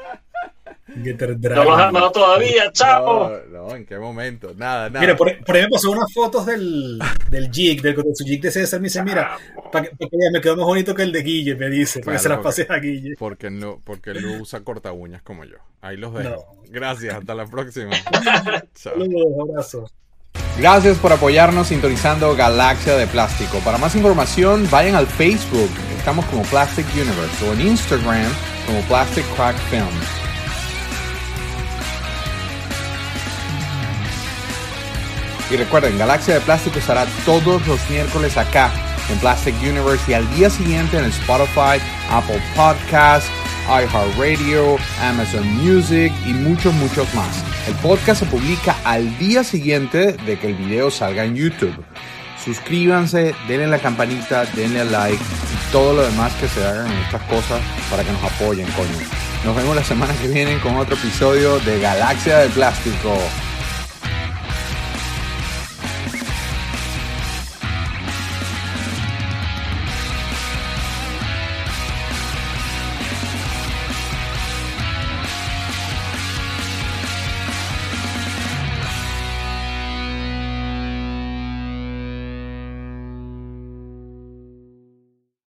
No lo has armado todavía, chamo. No, ¿en qué momento? Nada, nada. Mira, por, por ahí me pasó unas fotos del, del jig, del, su jig de César. Me dice, mira, para que, me quedó más bonito que el de Guille, me dice, para que se las pase a Guille. Porque no, porque él no usa corta uñas como yo. Ahí los dejo. Gracias, hasta la próxima. <laughs> Saludos, abrazo. Gracias por apoyarnos sintonizando Galaxia de Plástico. Para más información, vayan al Facebook. Estamos como Plastic Universe o en Instagram como Plastic Crack Films. Y recuerden, Galaxia de Plástico estará todos los miércoles acá en Plastic Universe y al día siguiente en Spotify, Apple Podcasts, iHeartRadio, Amazon Music y muchos, muchos más. El podcast se publica al día siguiente de que el video salga en YouTube. Suscríbanse, denle la campanita, denle like y todo lo demás que se hagan en estas cosas para que nos apoyen, coño. Nos vemos la semana que viene con otro episodio de Galaxia de Plástico.